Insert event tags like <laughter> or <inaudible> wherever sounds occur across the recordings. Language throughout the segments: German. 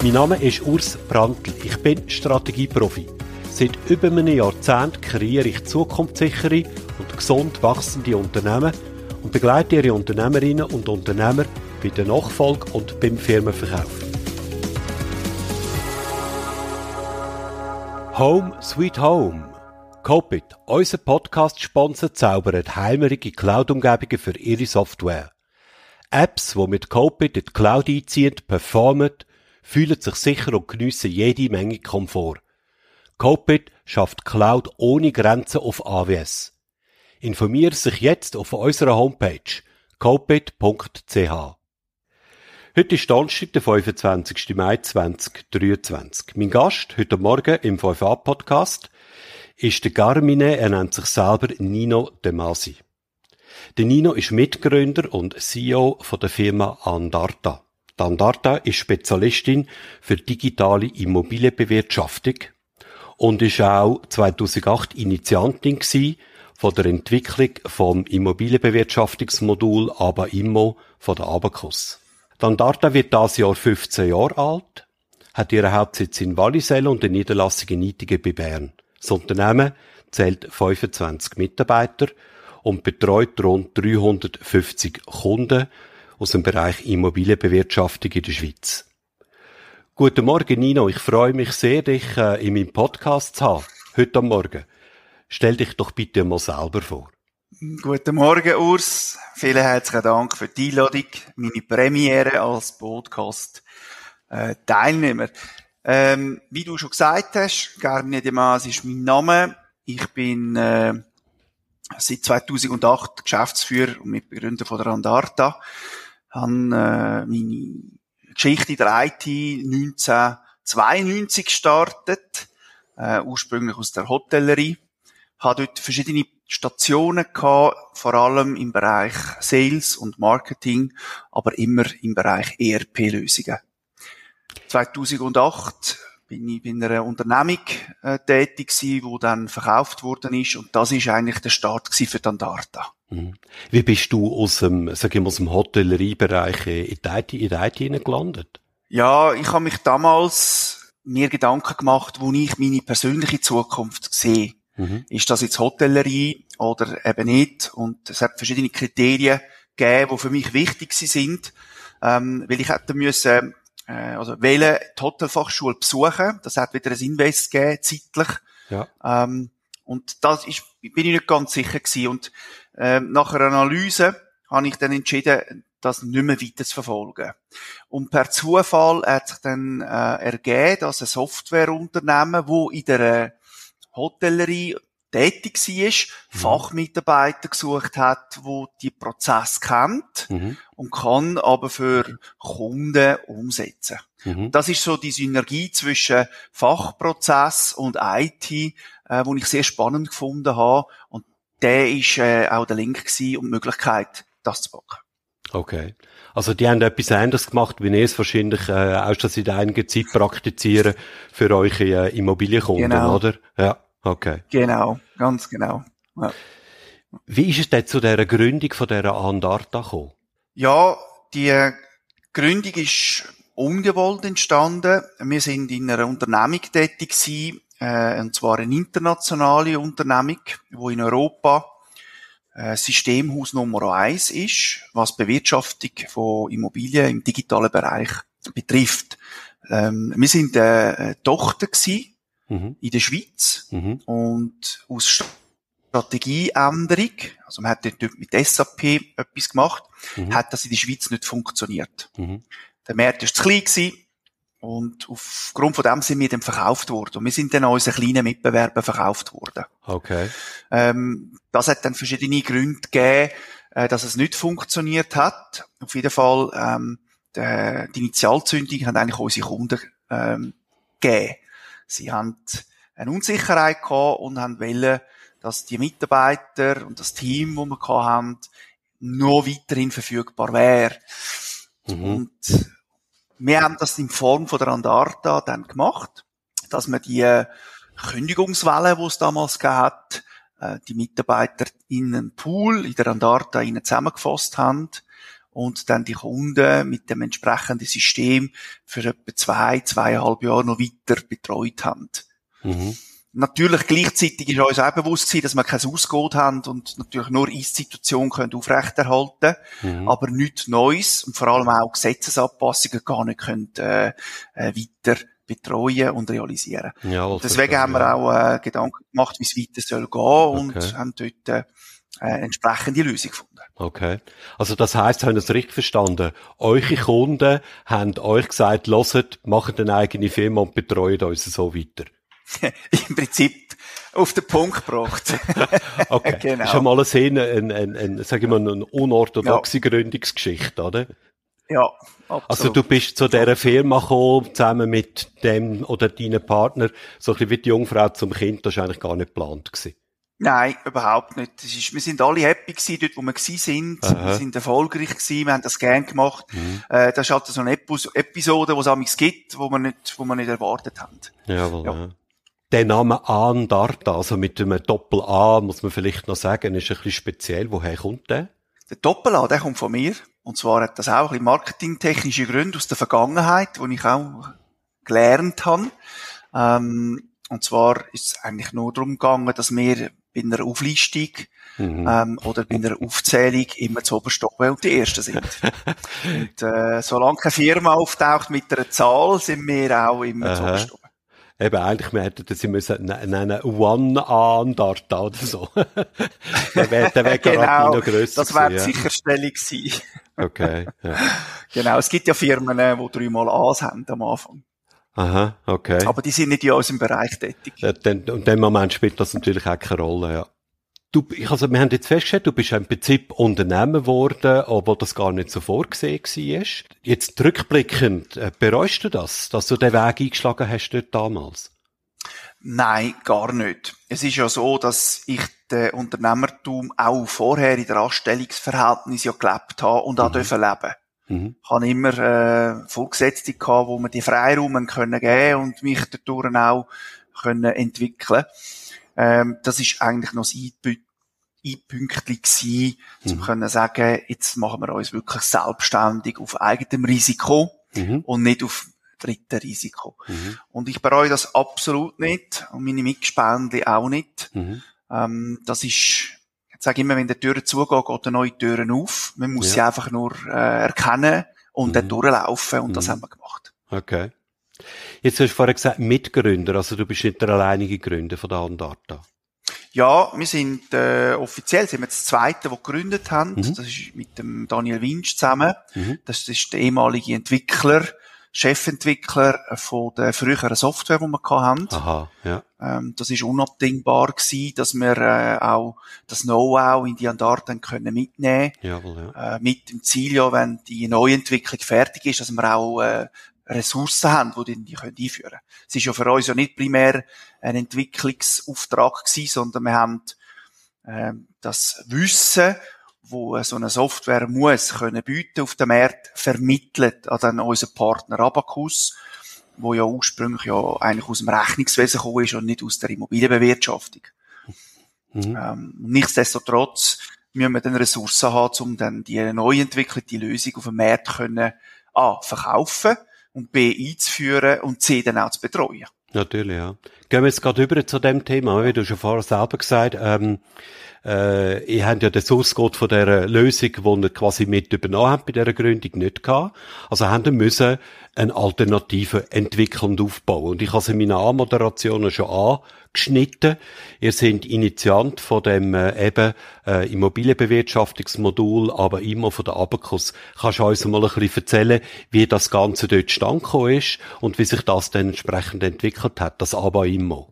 Mein Name ist Urs Brandl. Ich bin Strategieprofi. Seit über einem Jahrzehnt kreiere ich zukunftssichere und gesund wachsende Unternehmen und begleite ihre Unternehmerinnen und Unternehmer bei der Nachfolge und beim Firmenverkauf. Home Sweet Home. Copit, unser Podcast-Sponsor, zaubert heimerige Cloud-Umgebungen für ihre Software. Apps, die mit Copit in die Cloud einziehen, performen, fühlen sich sicher und geniessen jede Menge Komfort. Copit schafft Cloud ohne Grenzen auf AWS. Informiere sich jetzt auf unserer Homepage copit.ch. Heute ist Donnerstag, der 25. Mai 2023. Mein Gast heute Morgen im 5a-Podcast ist der Garmine, er nennt sich selber Nino De Masi. Der Nino ist Mitgründer und CEO von der Firma Andarta. Die Andarta ist Spezialistin für digitale Immobilienbewirtschaftung und ist auch 2008 Initiantin von der Entwicklung vom Immobilienbewirtschaftungsmodul ABA Immo von der Abacus. Die Andarta wird das Jahr 15 Jahre alt, hat ihren Hauptsitz in Wallisellen und eine Niederlassung in Nidingen bei Bern. Das Unternehmen zählt 25 Mitarbeiter und betreut rund 350 Kunden aus dem Bereich Immobilienbewirtschaftung in der Schweiz. Guten Morgen, Nino. Ich freue mich sehr, dich äh, in meinem Podcast zu haben. Heute am Morgen. Stell dich doch bitte mal selber vor. Guten Morgen, Urs. Vielen herzlichen Dank für die Einladung, meine Premiere als Podcast-Teilnehmer. Ähm, wie du schon gesagt hast, Gerne Demas ist mein Name. Ich bin äh, seit 2008 Geschäftsführer und Mitbegründer von der Andarta. Habe äh, meine Geschichte der IT 1992 gestartet, äh, ursprünglich aus der Hotellerie. Habe dort verschiedene Stationen gehabt, vor allem im Bereich Sales und Marketing, aber immer im Bereich ERP-Lösungen. 2008 bin ich bei einer Unternehmung äh, tätig gewesen, wo dann verkauft worden ist und das ist eigentlich der Start für Dandarta. Mhm. Wie bist du aus dem, sag ich mal, aus dem Hotelleriebereich in die IT, in die IT gelandet? Ja, ich habe mich damals mir Gedanken gemacht, wo ich meine persönliche Zukunft sehe. Mhm. Ist das jetzt Hotellerie oder eben nicht? Und es hat verschiedene Kriterien gegeben, die für mich wichtig sind, ähm, weil ich hätte müssen, äh, also wählen die Hotelfachschule besuchen. Das hat wieder ein Invest gegeben, zeitlich. Ja. Ähm, und das ist, bin ich nicht ganz sicher gewesen. Und ähm, nach einer Analyse habe ich dann entschieden, das nicht mehr weiter zu verfolgen. Und per Zufall hat sich dann äh, ergeben, dass ein Softwareunternehmen, wo in der Hotellerie tätig war, mhm. Fachmitarbeiter gesucht hat, wo die Prozess kennt mhm. und kann aber für Kunden umsetzen. Mhm. Das ist so die Synergie zwischen Fachprozess und IT, äh, wo ich sehr spannend gefunden habe. Und der ist äh, auch der Link gewesen und die Möglichkeit, das zu packen. Okay. Also die haben etwas anderes gemacht, wie ihr es wahrscheinlich äh, auch schon seit einiger Zeit praktizieren für eure äh, Immobilienkunden, genau. oder? Ja. Okay. Genau, ganz genau. Ja. Wie ist es denn zu dieser Gründung von dieser Andarta gekommen? Ja, die Gründung ist ungewollt entstanden. Wir sind in einer Unternehmung tätig gewesen, äh, und zwar eine internationale Unternehmung, wo in Europa äh, Systemhaus Nummer eins ist, was Bewirtschaftung von Immobilien im digitalen Bereich betrifft. Ähm, wir sind äh, eine Tochter gewesen mhm. in der Schweiz. Mhm. Und aus Strategieänderung, also man hat dort mit SAP etwas gemacht, mhm. hat das in der Schweiz nicht funktioniert. Mhm. Der Markt war zu klein gewesen, und aufgrund von dem sind wir dann verkauft worden. Und wir sind dann an unseren kleinen Mitbewerber verkauft worden. Okay. Ähm, das hat dann verschiedene Gründe gegeben, äh, dass es nicht funktioniert hat. Auf jeden Fall, ähm, die, die Initialzündung hat eigentlich unsere Kunden ähm, gegeben. Sie haben eine Unsicherheit gehabt und haben wollen, dass die Mitarbeiter und das Team, wo wir haben, noch weiterhin verfügbar wäre. Mhm. Und wir haben das in Form von der Andarta dann gemacht, dass wir die Kündigungswelle, die es damals gab, äh, die Mitarbeiter in einen Pool in der Andarta zusammengefasst haben und dann die Kunden mit dem entsprechenden System für etwa zwei, zweieinhalb Jahre noch weiter betreut haben. Mhm. Natürlich gleichzeitig ist uns auch bewusst dass wir kein Ausgehen haben und natürlich nur Ist-Situation können aufrechterhalten, mhm. aber nichts Neues und vor allem auch Gesetzesanpassungen gar nicht können, äh, äh, weiter betreuen und realisieren. Ja, Deswegen haben wir auch äh, Gedanken gemacht, wie es weiter soll gehen okay. und haben dort äh, äh, entsprechende Lösung gefunden. Okay. Also das heißt, haben es richtig verstanden? Eure Kunden haben euch gesagt, loset, macht eine eigene Firma und betreut uns so weiter. <laughs> Im Prinzip auf den Punkt gebracht. <laughs> okay. <laughs> genau. Schon mal ein, ein, ein, ein, sag ich mal, eine unorthodoxe ja. Gründungsgeschichte, oder? Ja, absolut. Also du bist zu dieser Firma gekommen, zusammen mit dem oder deinem Partner, so ein bisschen wie die Jungfrau zum Kind, das war eigentlich gar nicht geplant gewesen. Nein, überhaupt nicht. Ist, wir sind alle happy gewesen, dort, wo wir gewesen sind. Aha. Wir sind erfolgreich gewesen, wir haben das gern gemacht. Mhm. Äh, das ist halt so eine Episode, die es amigs gibt, wo wir nicht, wo wir nicht erwartet haben. Jawohl, ja. ja. Der Name Andarta, also mit einem Doppel-A, muss man vielleicht noch sagen, ist ein bisschen speziell. Woher kommt der? Der Doppel-A, der kommt von mir. Und zwar hat das auch ein bisschen marketingtechnische Gründe aus der Vergangenheit, wo ich auch gelernt habe. Ähm, und zwar ist es eigentlich nur darum gegangen, dass wir bei einer Auflistung mhm. ähm, oder bei einer Aufzählung immer zu oben und die Ersten sind. <laughs> und äh, solange keine Firma auftaucht mit einer Zahl, sind wir auch immer zu oben. Eben, eigentlich, wir hätten das müssen nennen, One-Andart oder so. <laughs> der wäre wär genau, noch grösser Das wäre die Sicherstellung gewesen. okay, ja. <laughs> Genau, es gibt ja Firmen, die dreimal A's haben am Anfang. Aha, okay. Aber die sind nicht in unserem Bereich tätig. Ja, dann, und in dem Moment spielt das natürlich auch keine Rolle, ja. Du, ich, also, wir haben jetzt festgestellt, du bist im Prinzip Unternehmer geworden, obwohl das gar nicht so vorgesehen war. Jetzt rückblickend, äh, bereust du das, dass du den Weg eingeschlagen hast dort damals? Nein, gar nicht. Es ist ja so, dass ich den Unternehmertum auch vorher in der Anstellungsverhältnis ja gelebt habe und auch mhm. dürfen leben. Mhm. Ich habe immer äh, Vorgesetzte gehabt, wo mir die Freiraum können geben und mich dadurch auch können entwickeln. Ähm, das ist eigentlich noch das Einpünktchen gewesen, mhm. zu können sagen, jetzt machen wir uns wirklich selbstständig auf eigenem Risiko mhm. und nicht auf dritten Risiko. Mhm. Und ich bereue das absolut nicht und meine Mitspendli auch nicht. Mhm. Ähm, das ist ich sage immer, wenn die Türen zugeht, geht eine neue Türen auf. Man muss ja. sie einfach nur äh, erkennen und mhm. dann durchlaufen und mhm. das haben wir gemacht. Okay. Jetzt hast du vorher gesagt, Mitgründer, also du bist nicht der alleinige Gründer von der Andata. Ja, wir sind äh, offiziell sind wir das zweite, das gegründet haben. Mhm. Das ist mit dem Daniel Winch zusammen. Mhm. Das ist der ehemalige Entwickler Chefentwickler von der früheren Software, die wir hatten. Aha, ja. Ähm, das ist unabdingbar gewesen, dass wir äh, auch das Know-how in die Andarten können mitnehmen. Jawohl, ja. Äh, mit dem Ziel ja, wenn die Neuentwicklung fertig ist, dass wir auch äh, Ressourcen haben, die die können einführen können. Es ist ja für uns ja nicht primär ein Entwicklungsauftrag gewesen, sondern wir haben äh, das Wissen wo so eine Software muss können bieten auf dem Markt, vermittelt an dann unseren Partner Abacus, wo ja ursprünglich ja eigentlich aus dem Rechnungswesen gekommen ist und nicht aus der Immobilienbewirtschaftung. Mhm. Ähm, nichtsdestotrotz müssen wir dann Ressourcen haben, um dann die neu entwickelte Lösung auf dem Markt können, A, verkaufen und B, einzuführen und C, dann auch zu betreuen. Natürlich, ja. Gehen wir jetzt gerade über zu dem Thema, wie du schon vorher selber gesagt, ähm, äh, ihr habt ja den Code von dieser Lösung, die ihr quasi mit übernommen habt bei dieser Gründung, nicht gehabt. Also haben wir müssen eine Alternative entwickeln und aufbauen. Und ich habe es in meinen Anmoderationen schon angeschnitten. Ihr seid Initiant von dem äh, eben äh, Immobilienbewirtschaftungsmodul, aber immer von der Abacus. Kannst du uns mal ein bisschen erzählen, wie das Ganze dort stand ist und wie sich das dann entsprechend entwickelt hat, das aber immer?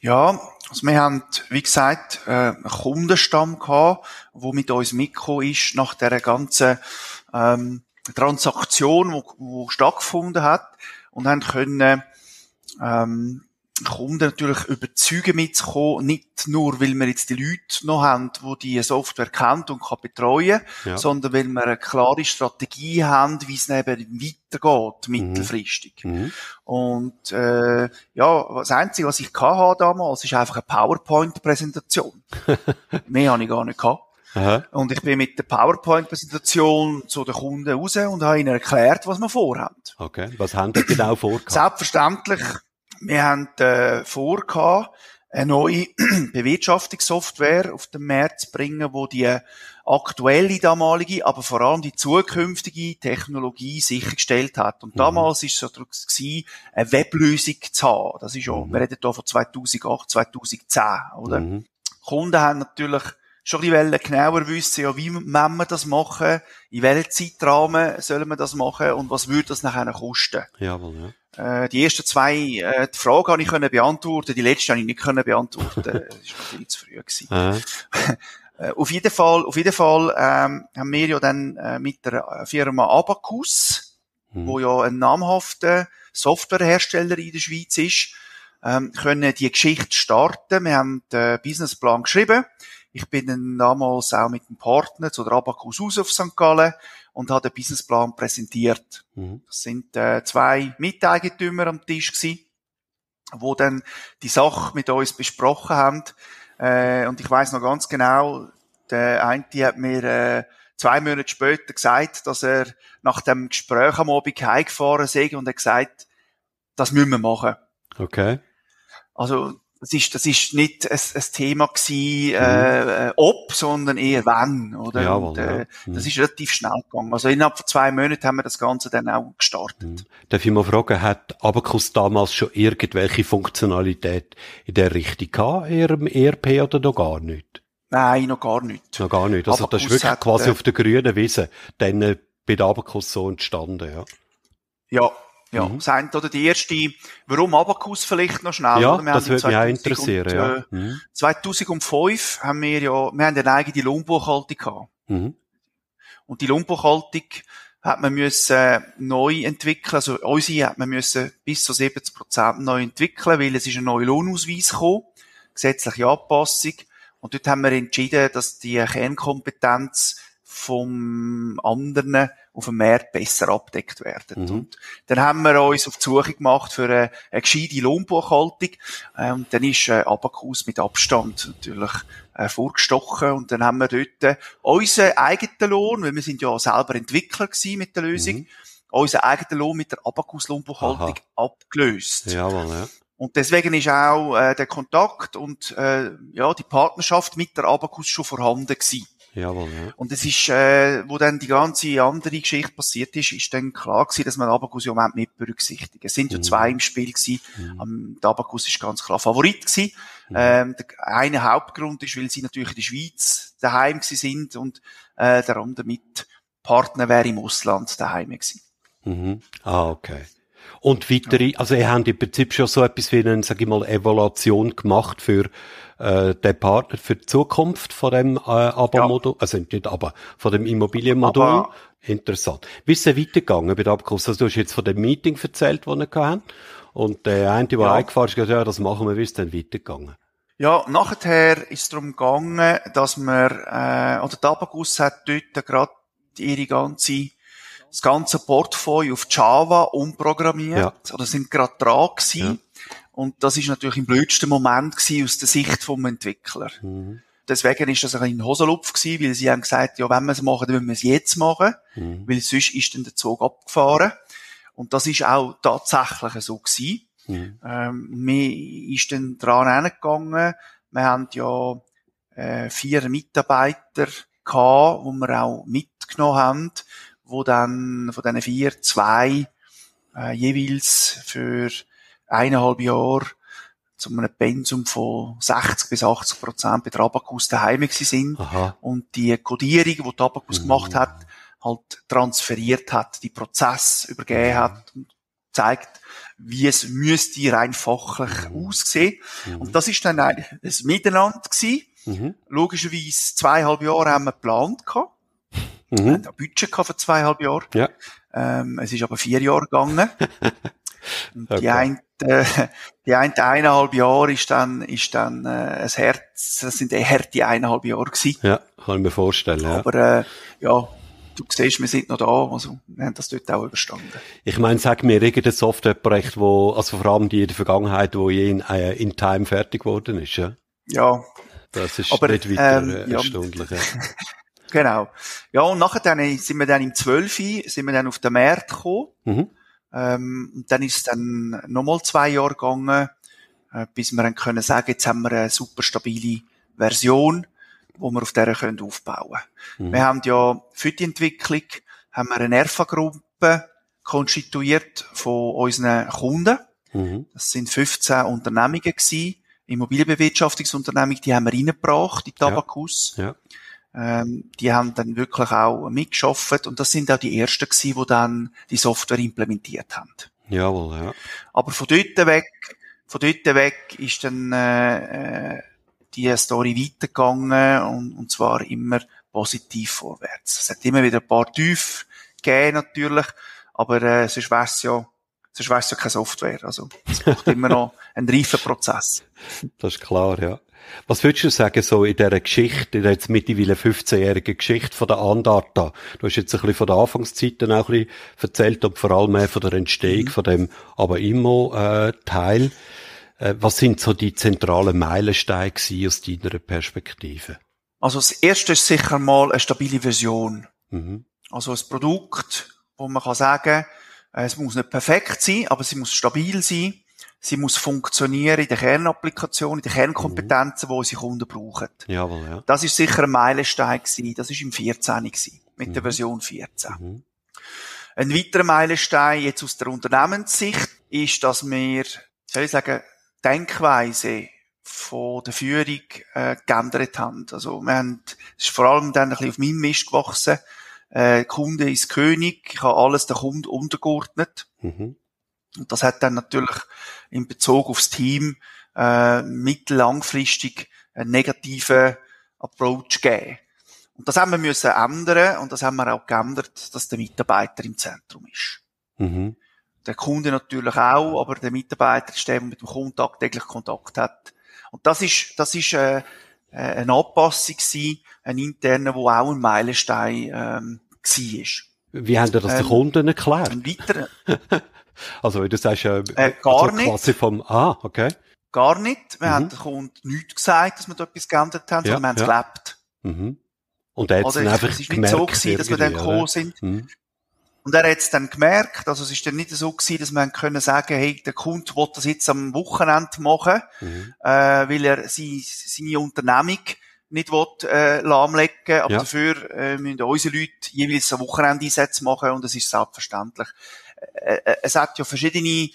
Ja, also wir haben, wie gesagt, äh, einen Kundenstamm gehabt, der mit uns mitgekommen ist nach der ganzen ähm, Transaktion, wo stattgefunden hat und haben können ähm, Kunden natürlich überzeugen mitzukommen, nicht nur, weil wir jetzt die Leute noch haben, die die Software kennt und kann betreuen, ja. sondern weil wir eine klare Strategie haben, wie es eben weitergeht, mhm. mittelfristig. Mhm. Und äh, ja, das Einzige, was ich hatte damals, ist einfach eine PowerPoint-Präsentation. <laughs> Mehr habe ich gar nicht gehabt. Aha. Und ich bin mit der PowerPoint-Präsentation zu den Kunden raus und habe ihnen erklärt, was wir vorhaben. Okay, was haben die genau vor? Selbstverständlich wir haben äh, vor, eine neue <clears throat> Bewirtschaftungssoftware auf den Markt zu bringen, wo die aktuelle damalige, aber vor allem die zukünftige Technologie sichergestellt hat. Und mhm. damals ist es so gewesen, eine Weblösung zu haben. Das ist ja, mhm. wir reden hier von 2008, 2010, oder? Mhm. Kunden haben natürlich schon ein bisschen genauer wissen, ja, wie man das machen, in welchem Zeitrahmen sollen wir das machen und was würde das nachher kosten. Jawohl, ja. Äh, die ersten zwei äh, die Frage habe ich können beantworten, die letzte habe ich nicht können beantworten. das war viel zu früh gewesen. <laughs> Äh, auf jeden Fall, auf jeden Fall ähm, haben wir ja dann äh, mit der Firma Abacus, hm. wo ja ein namhafter Softwarehersteller in der Schweiz ist, ähm, können die Geschichte starten. Wir haben den Businessplan geschrieben. Ich bin dann damals auch mit dem Partner zu der Abacus aus auf St. Gallen und habe den Businessplan präsentiert. Mhm. Das sind äh, zwei Miteigentümer am Tisch gewesen, wo dann die Sache mit uns besprochen haben. Äh, und ich weiß noch ganz genau, der eine hat mir äh, zwei Monate später gesagt, dass er nach dem Gespräch am Abend heimgefahren sei und er gesagt, das müssen wir machen. Okay. Also das ist, das ist nicht ein, ein Thema gewesen, äh, mhm. ob, sondern eher wann, oder? Jawohl, und, äh, ja. mhm. Das ist relativ schnell gegangen. Also innerhalb von zwei Monaten haben wir das Ganze dann auch gestartet. Mhm. Darf ich mal fragen, hat Abacus damals schon irgendwelche Funktionalität in der Richtung gehabt, in ihrem ERP oder noch gar nicht? Nein, noch gar nicht. Noch gar nicht. Also Abacus das ist wirklich hat, quasi äh, auf der grünen Wiese dann äh, bei der Abacus so entstanden, ja? Ja, ja, mhm. das oder die erste, warum Abacus vielleicht noch schnell? Ja, das würde mich auch interessieren, ja. Äh, mhm. 2005 haben wir ja, wir haben eine eigene Lohnbuchhaltung gehabt. Mhm. Und die Lohnbuchhaltung hat man müssen äh, neu entwickeln, also unsere hat man müssen bis zu 70 Prozent neu entwickeln, weil es ist ein neuer Lohnausweis gekommen, gesetzliche Anpassung. Und dort haben wir entschieden, dass die Kernkompetenz vom anderen auf dem Markt besser abdeckt werden. Mhm. Und dann haben wir uns auf die Suche gemacht für eine, eine gescheite Lohnbuchhaltung. Und dann ist äh, Abacus mit Abstand natürlich äh, vorgestochen. Und dann haben wir dort äh, unseren eigenen Lohn, weil wir sind ja selber Entwickler gewesen mit der Lösung, mhm. unseren eigenen Lohn mit der Abacus Lohnbuchhaltung Aha. abgelöst. Jawohl, ja. Und deswegen ist auch äh, der Kontakt und äh, ja die Partnerschaft mit der Abacus schon vorhanden gewesen. Jawohl, ja. Und es ist, äh, wo dann die ganze andere Geschichte passiert ist, ist dann klar gewesen, dass man Abacus im Moment mit berücksichtigt. Es sind ja mhm. zwei im Spiel gewesen. Mhm. Um, der Abacus ist ganz klar Favorit gewesen. Mhm. Ähm, der eine Hauptgrund ist, weil sie natürlich in der Schweiz daheim gewesen sind und äh, der andere mit Partner wäre im Ausland daheim gewesen. Mhm. Ah, okay. Und weitere, also ihr habt im Prinzip schon so etwas wie eine, sag ich mal, Evaluation gemacht für äh, den Partner für die Zukunft von dem äh, Abo-Modul, ja. also nicht aber von dem Immobilienmodul. Aber Interessant. Wie ist es weitergegangen bei der Abkurs? Also du hast jetzt von dem Meeting erzählt, das wir hatten. Und der eine, der ja. eingefahren ist, gesagt, ja, das machen wir, wie ist es dann weitergegangen? Ja, nachher ist es darum gegangen, dass wir, äh, oder die Abacus hat dort gerade ihre ganze das ganze Portfolio auf Java umprogrammiert, ja. oder sind gerade dran gewesen. Ja. Und das ist natürlich im blödsten Moment gewesen aus der Sicht vom Entwickler. Mhm. Deswegen ist das ein bisschen Hosenlupf gewesen, weil sie haben gesagt, ja, wenn wir es machen, dann müssen wir es jetzt machen, mhm. weil sonst ist dann der Zug abgefahren. Und das ist auch tatsächlich so gewesen. Mhm. Ähm, mir ist dann dran hingegangen. Wir haben ja äh, vier Mitarbeiter gehabt, die wir auch mitgenommen haben wo dann von diesen vier zwei äh, jeweils für eineinhalb Jahre zu einem Pensum von 60 bis 80 Prozent bei der Abacus daheim sind und die Codierung, die Abacus mhm. gemacht hat, halt transferiert hat, die Prozess übergeben mhm. hat und zeigt, wie es müsste rein fachlich mhm. aussehen. Mhm. Und das ist dann ein, ein Miteinander gewesen. Mhm. Logischerweise zweieinhalb Jahre haben wir geplant gehabt. Mhm. Wir hatten ein Budget für zweieinhalb Jahre. Ja. Ähm, es ist aber vier Jahre gegangen. <laughs> Und okay. die, ein, <laughs> die, die eine, eineinhalb Jahre ist dann, ist dann äh, ein Herz, das sind harte eineinhalb Jahre gewesen. Ja, kann ich mir vorstellen. Ja. Aber äh, ja, du siehst, wir sind noch da, also wir haben das dort auch überstanden. Ich meine, sag mir irgendein Softwareprojekt, wo, also vor allem die in der Vergangenheit, wo je in, äh, in Time fertig geworden ist, ja? Ja. Das ist Aber, nicht weiter ähm, äh, ja. erstaunlich. Ja. <laughs> Genau. Ja, und nachher dann, sind wir dann im 12. sind wir dann auf den Markt gekommen. Mhm. Ähm, und dann ist es dann nochmal zwei Jahre gegangen, äh, bis wir dann können sagen, jetzt haben wir eine super stabile Version, wo wir auf der können aufbauen. Mhm. Wir haben ja für die Entwicklung haben wir eine ERFA-Gruppe konstituiert von unseren Kunden. Mhm. Das sind 15 Unternehmungen gewesen, Immobilienbewirtschaftungsunternehmungen, die haben wir reingebracht, die Tabakus. Ja. Ähm, die haben dann wirklich auch mitgeschafft und das sind auch die ersten gewesen, die dann die Software implementiert haben. Jawohl, ja. Aber von dort weg, von dort weg ist dann äh, äh, die Story weitergegangen und, und zwar immer positiv vorwärts. Es hat immer wieder ein paar Tief gegeben natürlich, aber äh, sonst wär's ja sonst wär's ja keine Software. Also es braucht <laughs> immer noch einen reifen Prozess. Das ist klar, ja. Was würdest du sagen, so in dieser Geschichte, in der jetzt mittlerweile 15-jährigen Geschichte von der Andata? Du hast jetzt ein bisschen von der Anfangszeiten auch ein bisschen erzählt und vor allem mehr von der Entstehung von dem aber immer äh, Teil. Äh, was sind so die zentralen Meilensteine aus deiner Perspektive? Also das erste ist sicher mal eine stabile Version. Mhm. Also ein Produkt, wo man kann sagen, äh, es muss nicht perfekt sein, aber sie muss stabil sein. Sie muss funktionieren in der Kernapplikation, in den Kernkompetenzen, die unsere Kunden brauchen. Jawohl, ja. Das ist sicher ein Meilenstein gewesen. Das ist im 14 gewesen, mit der Mhm. Version 14. Mhm. Ein weiterer Meilenstein jetzt aus der Unternehmenssicht ist, dass wir, soll ich sagen, Denkweise von der Führung äh, geändert haben. Also wir haben, es ist vor allem dann ein bisschen auf meinem Mist gewachsen. Äh, Kunde ist König, ich habe alles der Kunde untergeordnet. Mhm. Und das hat dann natürlich in Bezug aufs Team äh, mittellangfristig einen negativen Approach gegeben. Und das haben wir müssen ändern und das haben wir auch geändert, dass der Mitarbeiter im Zentrum ist. Mhm. Der Kunde natürlich auch, aber der Mitarbeiter ist der, der mit dem Kunden tagtäglich Kontakt hat. Und das ist, das ist äh, äh, eine Anpassung gewesen, ein interner, wo auch ein Meilenstein ähm, war. Wie haben ihr das den Ähm, Kunden erklärt? Ein weiterer, <laughs> Also, wie du sagst, äh, Äh, gar also nicht. quasi vom, ah, okay. gar nicht. Wir Mhm. haben dem Kunden nichts gesagt, dass wir da etwas geändert haben, Ja, sondern wir haben es ja. gelebt. Mhm. Und er hat es Oder dann einfach es ist nicht gemerkt. so gewesen, dass wir dann gekommen sind. Mhm. Und er hat es dann gemerkt, also es ist dann nicht so gewesen, dass wir haben können sagen, hey, der Kunde will das jetzt am Wochenende machen, Mhm. äh, weil er seine, seine Unternehmung nicht will, äh, lahmlegen, aber Ja. dafür äh, müssen unsere Leute jeweils am Wochenende Einsätze machen und das ist selbstverständlich. Äh, äh, es hat ja verschiedene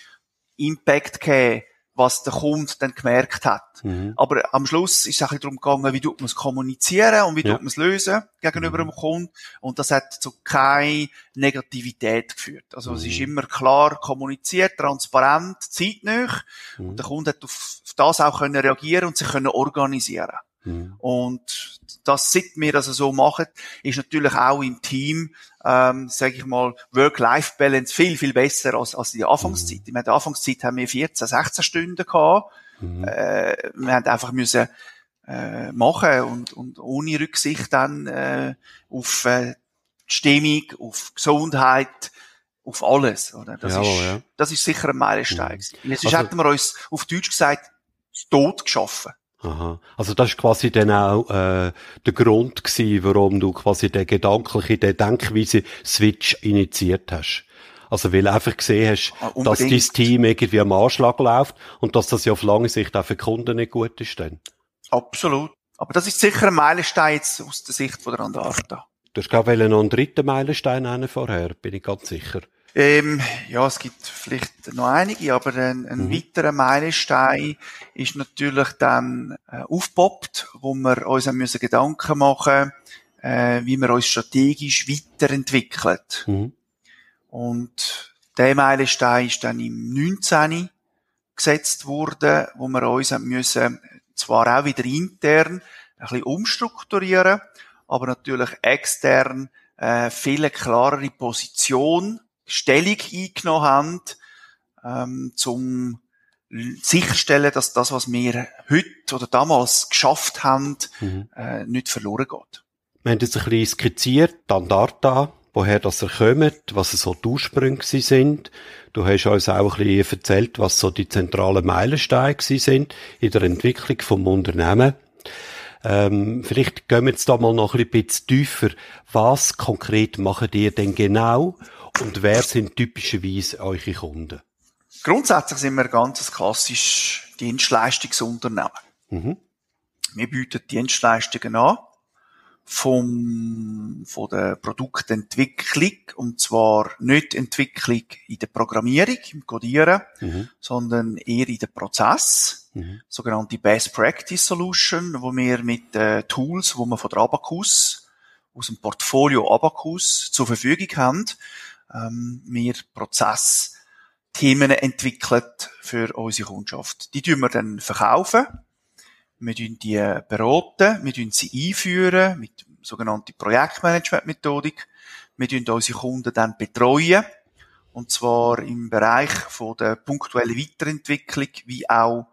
Impact gegeben, was der Kunde dann gemerkt hat. Mhm. Aber am Schluss ist es auch ein bisschen darum gegangen, wie tut man es kommunizieren und wie Ja. tut man es lösen gegenüber Mhm. dem Kunden. Und das hat zu keine Negativität geführt. Also es ist Mhm. immer klar kommuniziert, transparent, zeitnah. Mhm. Und der Kunde hat auf das auch können reagieren und sich können organisieren. Mhm. Und das, seit wir das so machen, ist natürlich auch im Team, ähm, sage ich mal, Work-Life-Balance viel, viel besser als, als in der Anfangszeit. In der Anfangszeit haben wir 14, 16 Stunden gehabt. Mhm. Äh, wir haben einfach müssen äh, machen und, und ohne Rücksicht dann äh, auf äh, die Stimmung, auf Gesundheit, auf alles. Oder? Das, Jawohl, ist, ja. das ist sicher ein Meilenstein. Weil sonst Also- hätten wir uns auf Deutsch gesagt, tot geschaffen. Aha. Also das ist quasi dann auch äh, der Grund gewesen, warum du quasi den gedankliche, den Denkweise Switch initiiert hast. Also weil du einfach gesehen hast, Ah, dass dein. Team irgendwie am Anschlag läuft und dass das ja auf lange Sicht auch für Kunden nicht gut ist dann. Absolut. Aber das ist sicher ein Meilenstein jetzt aus der Sicht von der Andarta. Du hast ich noch einen dritten Meilenstein nennen vorher, bin ich ganz sicher. Ähm, ja, es gibt vielleicht noch einige, aber ein, ein Mhm. weiterer Meilenstein ist natürlich dann äh, aufgepoppt, wo wir uns haben müssen Gedanken machen äh, wie wir uns strategisch weiterentwickeln. Mhm. Und der Meilenstein ist dann im 19. gesetzt worden, wo wir uns haben müssen, zwar auch wieder intern ein bisschen umstrukturieren, aber natürlich extern äh, viel klarere Position, Stellung eingenommen haben, ähm, zum sicherstellen, dass das, was wir heute oder damals geschafft haben, mhm. äh, nicht verloren geht. Wir haben jetzt ein bisschen skizziert, die Andarta, woher das er kommt, was so die Ursprünge sind. Du hast uns auch ein bisschen erzählt, was so die zentralen Meilensteine sind in der Entwicklung vom Unternehmen. Ähm, vielleicht gehen wir jetzt da mal noch ein bisschen tiefer. Was konkret machen ihr denn genau und wer sind typischerweise eure Kunden? Grundsätzlich sind wir ganz klassisch Dienstleistungsunternehmen. Mhm. Wir bieten Dienstleistungen an vom, von der Produktentwicklung, und zwar nicht Entwicklung in der Programmierung, im Codieren, mhm. sondern eher in der Prozess, mhm. sogenannte Best Practice Solution, wo wir mit äh, Tools, wo wir von der Abacus, aus dem Portfolio Abacus zur Verfügung haben, ähm, wir Prozessthemen entwickelt für unsere Kundschaft. Die tun wir dann verkaufen wir tun die beraten, wir tun sie einführen mit sogenannter Projektmanagement-Methodik. Wir tun unsere Kunden dann betreuen. Und zwar im Bereich von der punktuellen Weiterentwicklung wie auch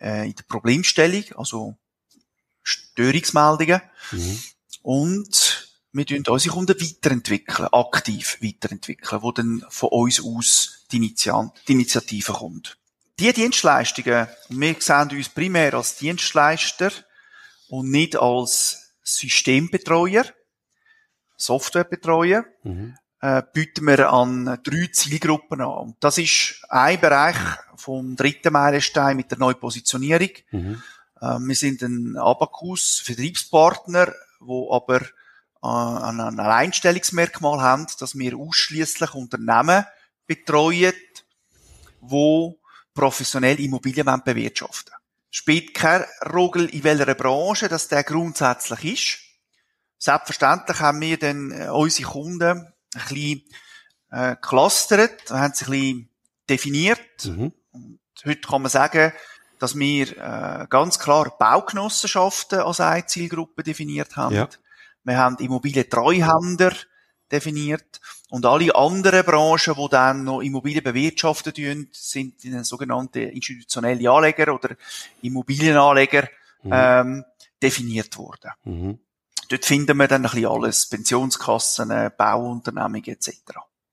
äh, in der Problemstellung, also Störungsmeldungen. Mhm. Und wir tun unsere Kunden weiterentwickeln, aktiv weiterentwickeln, wo dann von uns aus die, Initiative kommt. Die Dienstleistungen, wir sehen uns primär als Dienstleister und nicht als Systembetreuer, Softwarebetreuer, mhm. äh, bieten wir an drei Zielgruppen an. Und das ist ein Bereich vom dritten Meilenstein mit der Neupositionierung. Mhm. Äh, wir sind ein Abacus Vertriebspartner, wo aber ein Alleinstellungsmerkmal haben, dass wir ausschließlich Unternehmen betreuen, wo professionell Immobilien bewirtschaften Spielt keine Rolle, in welcher Branche das der grundsätzlich ist. Selbstverständlich haben wir dann äh, unsere Kunden ein bisschen äh, clustert, haben sie ein bisschen definiert. Mhm. Und heute kann man sagen, dass wir äh, ganz klar Baugenossenschaften als eine Zielgruppe definiert haben. Ja. Wir haben Immobilientreuhänder definiert. Und alle anderen Branchen, die dann noch Immobilien bewirtschaften tun, sind sogenannte institutionelle Anleger oder Immobilienanleger mhm. ähm, definiert worden. Mhm. Dort finden wir dann ein bisschen alles, Pensionskassen, Bauunternehmungen etc.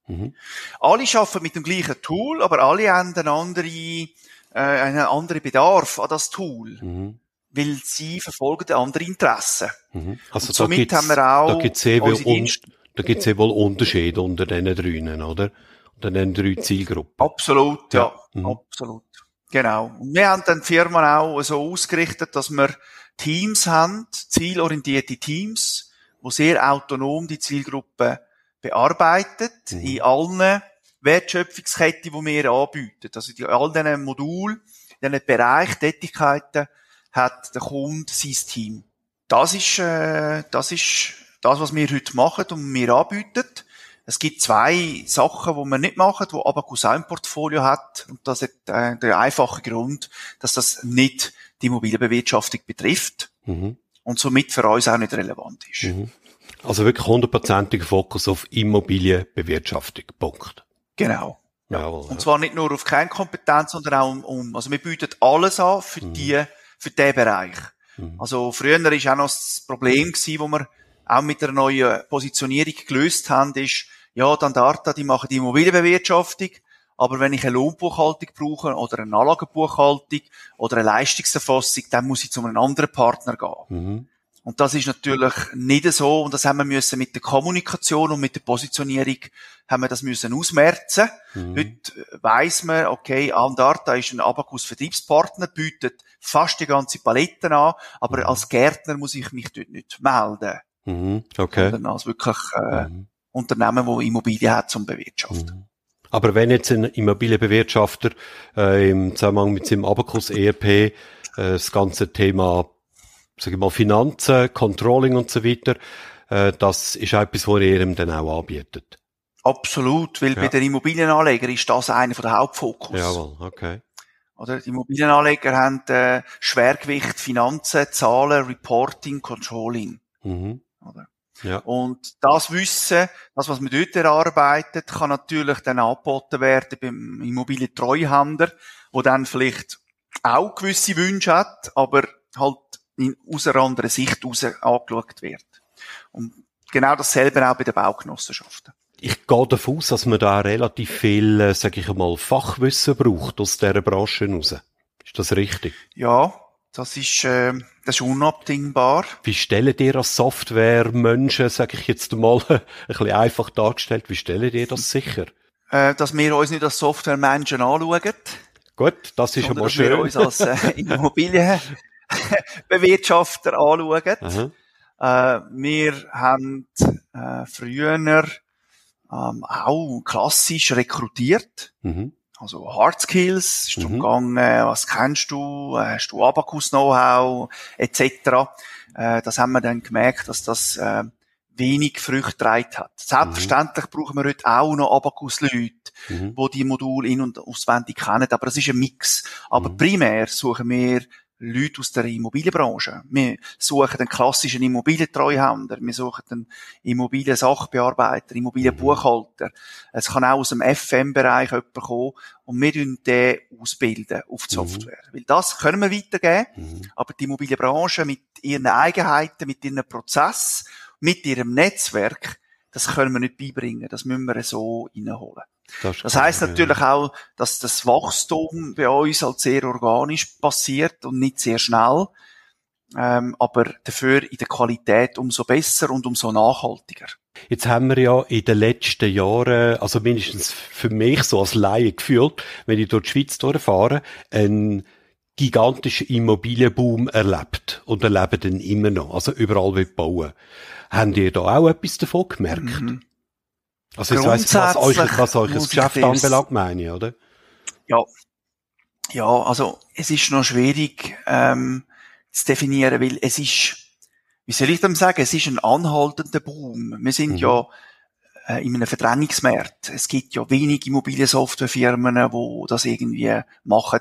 Mhm. Alle arbeiten mit dem gleichen Tool, aber alle haben einen anderen, äh, einen anderen Bedarf an das Tool. Mhm weil sie verfolgen andere Interessen. Mhm. Also somit haben wir auch da gibt's sehr da gibt es ja wohl Unterschiede unter diesen drei, oder? Unter diesen drei Zielgruppen. Absolut, ja. ja. Mhm. Absolut. Genau. Und wir haben dann die Firma auch so ausgerichtet, dass wir Teams haben, zielorientierte Teams, wo sehr autonom die Zielgruppe bearbeitet, mhm. in allen Wertschöpfungsketten, die wir anbieten. Also in all diesen Modulen, in diesen Bereich, Tätigkeiten, hat der Kunde sein Team. Das ist, äh, das ist das, was wir heute machen und wir anbieten. Es gibt zwei Sachen, die wir nicht machen, die Abacus auch im Portfolio hat. Und das ist äh, der einfache Grund, dass das nicht die Immobilienbewirtschaftung betrifft. Mhm. Und somit für uns auch nicht relevant ist. Mhm. Also wirklich hundertprozentiger Fokus auf Immobilienbewirtschaftung. Punkt. Genau. Ja. Jawohl, und zwar nicht nur auf Kernkompetenz, sondern auch um, um also wir bieten alles an für mhm. die, für den Bereich. Mhm. Also früher war auch noch das Problem gewesen, wo wir auch mit der neuen Positionierung gelöst haben, ist, ja, dann Data, die machen die Immobilienbewirtschaftung, aber wenn ich eine Lohnbuchhaltung brauche oder eine Anlagenbuchhaltung oder eine Leistungserfassung, dann muss ich zu einem anderen Partner gehen. Mhm. Und das ist natürlich nicht so. Und das haben wir müssen mit der Kommunikation und mit der Positionierung haben wir das müssen ausmerzen. Mhm. Heute weiss man, okay, Andarta ist ein Abacus Vertriebspartner, bietet fast die ganze Palette an, aber mhm. als Gärtner muss ich mich dort nicht melden. Mhm, okay. Sondern als wirklich äh, mhm. Unternehmen, wo Immobilien hat zum Bewirtschaften. Mhm. Aber wenn jetzt ein Immobilienbewirtschafter äh, im Zusammenhang mit seinem Abacus ERP äh, das ganze Thema, sag ich mal, Finanzen, Controlling und so weiter, äh, das ist etwas, was ihr ihm dann auch anbietet. Absolut, weil ja. bei den Immobilienanlegern ist das einer der Hauptfokus. Jawohl, okay. Oder die Immobilienanleger haben äh, Schwergewicht Finanzen, Zahlen, Reporting, Controlling. Mhm. Oder? Ja. Und das Wissen, das, was man dort erarbeitet, kann natürlich dann angeboten werden beim Immobilientreuhänder, wo dann vielleicht auch gewisse Wünsche hat, aber halt aus einer anderen Sicht heraus angeschaut wird. Und genau dasselbe auch bei den Baugenossenschaften. Ich gehe davon aus, dass man da relativ viel, äh, sage ich einmal, Fachwissen braucht aus dieser Branche heraus. Ist das richtig? Ja, das ist, äh, das ist unabdingbar. Wie stellen dir als Software-Menschen, sage ich jetzt mal, <laughs> ein bisschen einfach dargestellt, wie stellen dir das sicher? Äh, dass wir uns nicht als Software-Menschen anschauen. Gut, das ist schon mal schön. Dass wir uns als äh, <laughs> <laughs> Immobilienbewirtschafter anschauen. Äh, wir haben äh, früher ähm, auch klassisch rekrutiert. Mhm. Also Hard Skills, ist mhm. gegangen, was kennst du, hast du Abacus-Know-how, etc. Äh, das haben wir dann gemerkt, dass das äh, wenig Früchte getragen hat. Selbstverständlich mhm. brauchen wir heute auch noch Abacus-Leute, mhm. die die Module in- und auswendig kennen, aber es ist ein Mix. Aber mhm. primär suchen wir Leute aus der Immobilienbranche. Wir suchen einen klassischen Immobilientreuhänder, wir suchen einen Immobiliensachbearbeiter, Immobilienbuchhalter. Es kann auch aus dem FM-Bereich jemand kommen und wir bilden den ausbilden auf die mhm. Software. Mhm. Weil das können wir weitergeben, mhm. aber die Immobilienbranche mit ihren Eigenheiten, mit ihren Prozess, mit ihrem Netzwerk, das können wir nicht beibringen. Das müssen wir so reinholen. Das, das heißt natürlich auch, dass das Wachstum bei uns halt sehr organisch passiert und nicht sehr schnell, ähm, aber dafür in der Qualität umso besser und umso nachhaltiger. Jetzt haben wir ja in den letzten Jahren, also mindestens für mich so als Laie gefühlt, wenn ich durch die Schweiz durchfahre, einen gigantischen Immobilienboom erlebt und erleben den immer noch. Also überall wird bauen. Haben ihr da auch etwas davon gemerkt? Mhm. Also ich weiss, was euch, was euch das Geschäft anbelangt, meine ich, oder? Ja. Ja, also es ist noch schwierig ähm, zu definieren, weil es ist, wie soll ich dem sagen, es ist ein anhaltender Boom. Wir sind mhm. ja äh, in einem Verdrängungsmarkt. Es gibt ja wenig Immobiliensoftwarefirmen, die das irgendwie machen.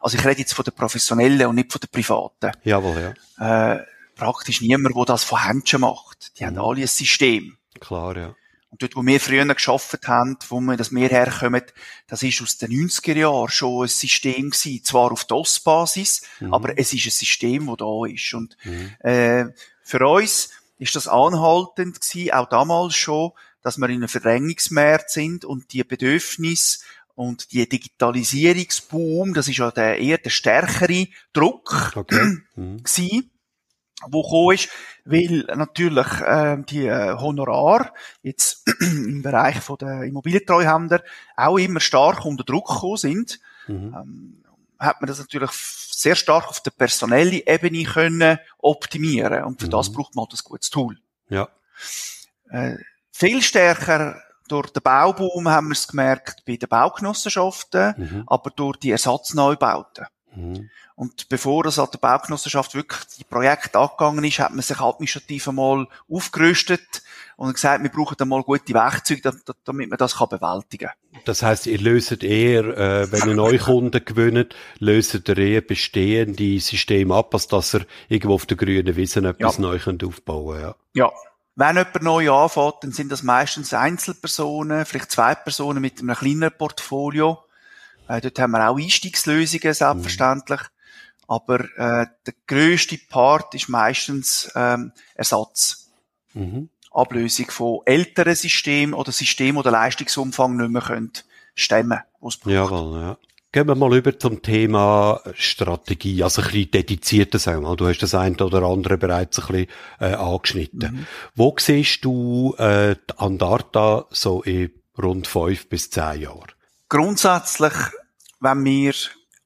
Also ich rede jetzt von den Professionellen und nicht von den Privaten. Jawohl, ja. Äh, praktisch niemand, der das von Händchen macht. Die mhm. haben alle ein System. Klar, ja. Und dort, wo wir früher geschafft haben, wo wir das mehr herkommen, das ist aus den 90er Jahren schon ein System gewesen. Zwar auf DOS-Basis, mhm. aber es ist ein System, das da ist. Und, mhm. äh, für uns ist das anhaltend gewesen, auch damals schon, dass wir in einem Verdrängungsmarkt sind und die Bedürfnisse und die Digitalisierungsboom, das ist ja der eher der stärkere Druck okay. <clears throat> mhm wo gekommen ist, weil natürlich äh, die äh, Honorar jetzt <clears throat> im Bereich von der Immobilientreuhänder auch immer stark unter Druck gekommen sind, mhm. ähm, hat man das natürlich sehr stark auf der personellen Ebene können optimieren und für mhm. das braucht man halt ein gutes Tool. Ja. Äh, viel stärker durch den Bauboom haben wir es gemerkt bei den Baugenossenschaften, mhm. aber durch die Ersatzneubauten. Mhm. Und bevor das an der Baugenossenschaft wirklich die Projekt angegangen ist, hat man sich administrativ einmal aufgerüstet und gesagt, wir brauchen einmal gute Werkzeuge, damit man das bewältigen kann. Das heißt, ihr löst eher, äh, wenn ihr neue Kunden gewinnt, löst ihr eher bestehende Systeme ab, als dass ihr irgendwo auf der grünen Wiese etwas ja. neu könnt aufbauen ja. Ja. Wenn jemand neu anfängt, dann sind das meistens Einzelpersonen, vielleicht zwei Personen mit einem kleinen Portfolio. Äh, dort haben wir auch Einstiegslösungen, selbstverständlich. Mhm. Aber äh, der grösste Part ist meistens ähm, Ersatz. Mhm. Ablösung von älteren Systemen oder Systemen, die den Leistungsumfang nicht mehr können stemmen können. Jawohl, ja. Gehen wir mal über zum Thema Strategie, also ein bisschen dedizierter sagen wir Du hast das eine oder andere bereits ein bisschen äh, angeschnitten. Mhm. Wo siehst du äh, Andarta so in rund fünf bis zehn Jahren? Grundsätzlich, wenn wir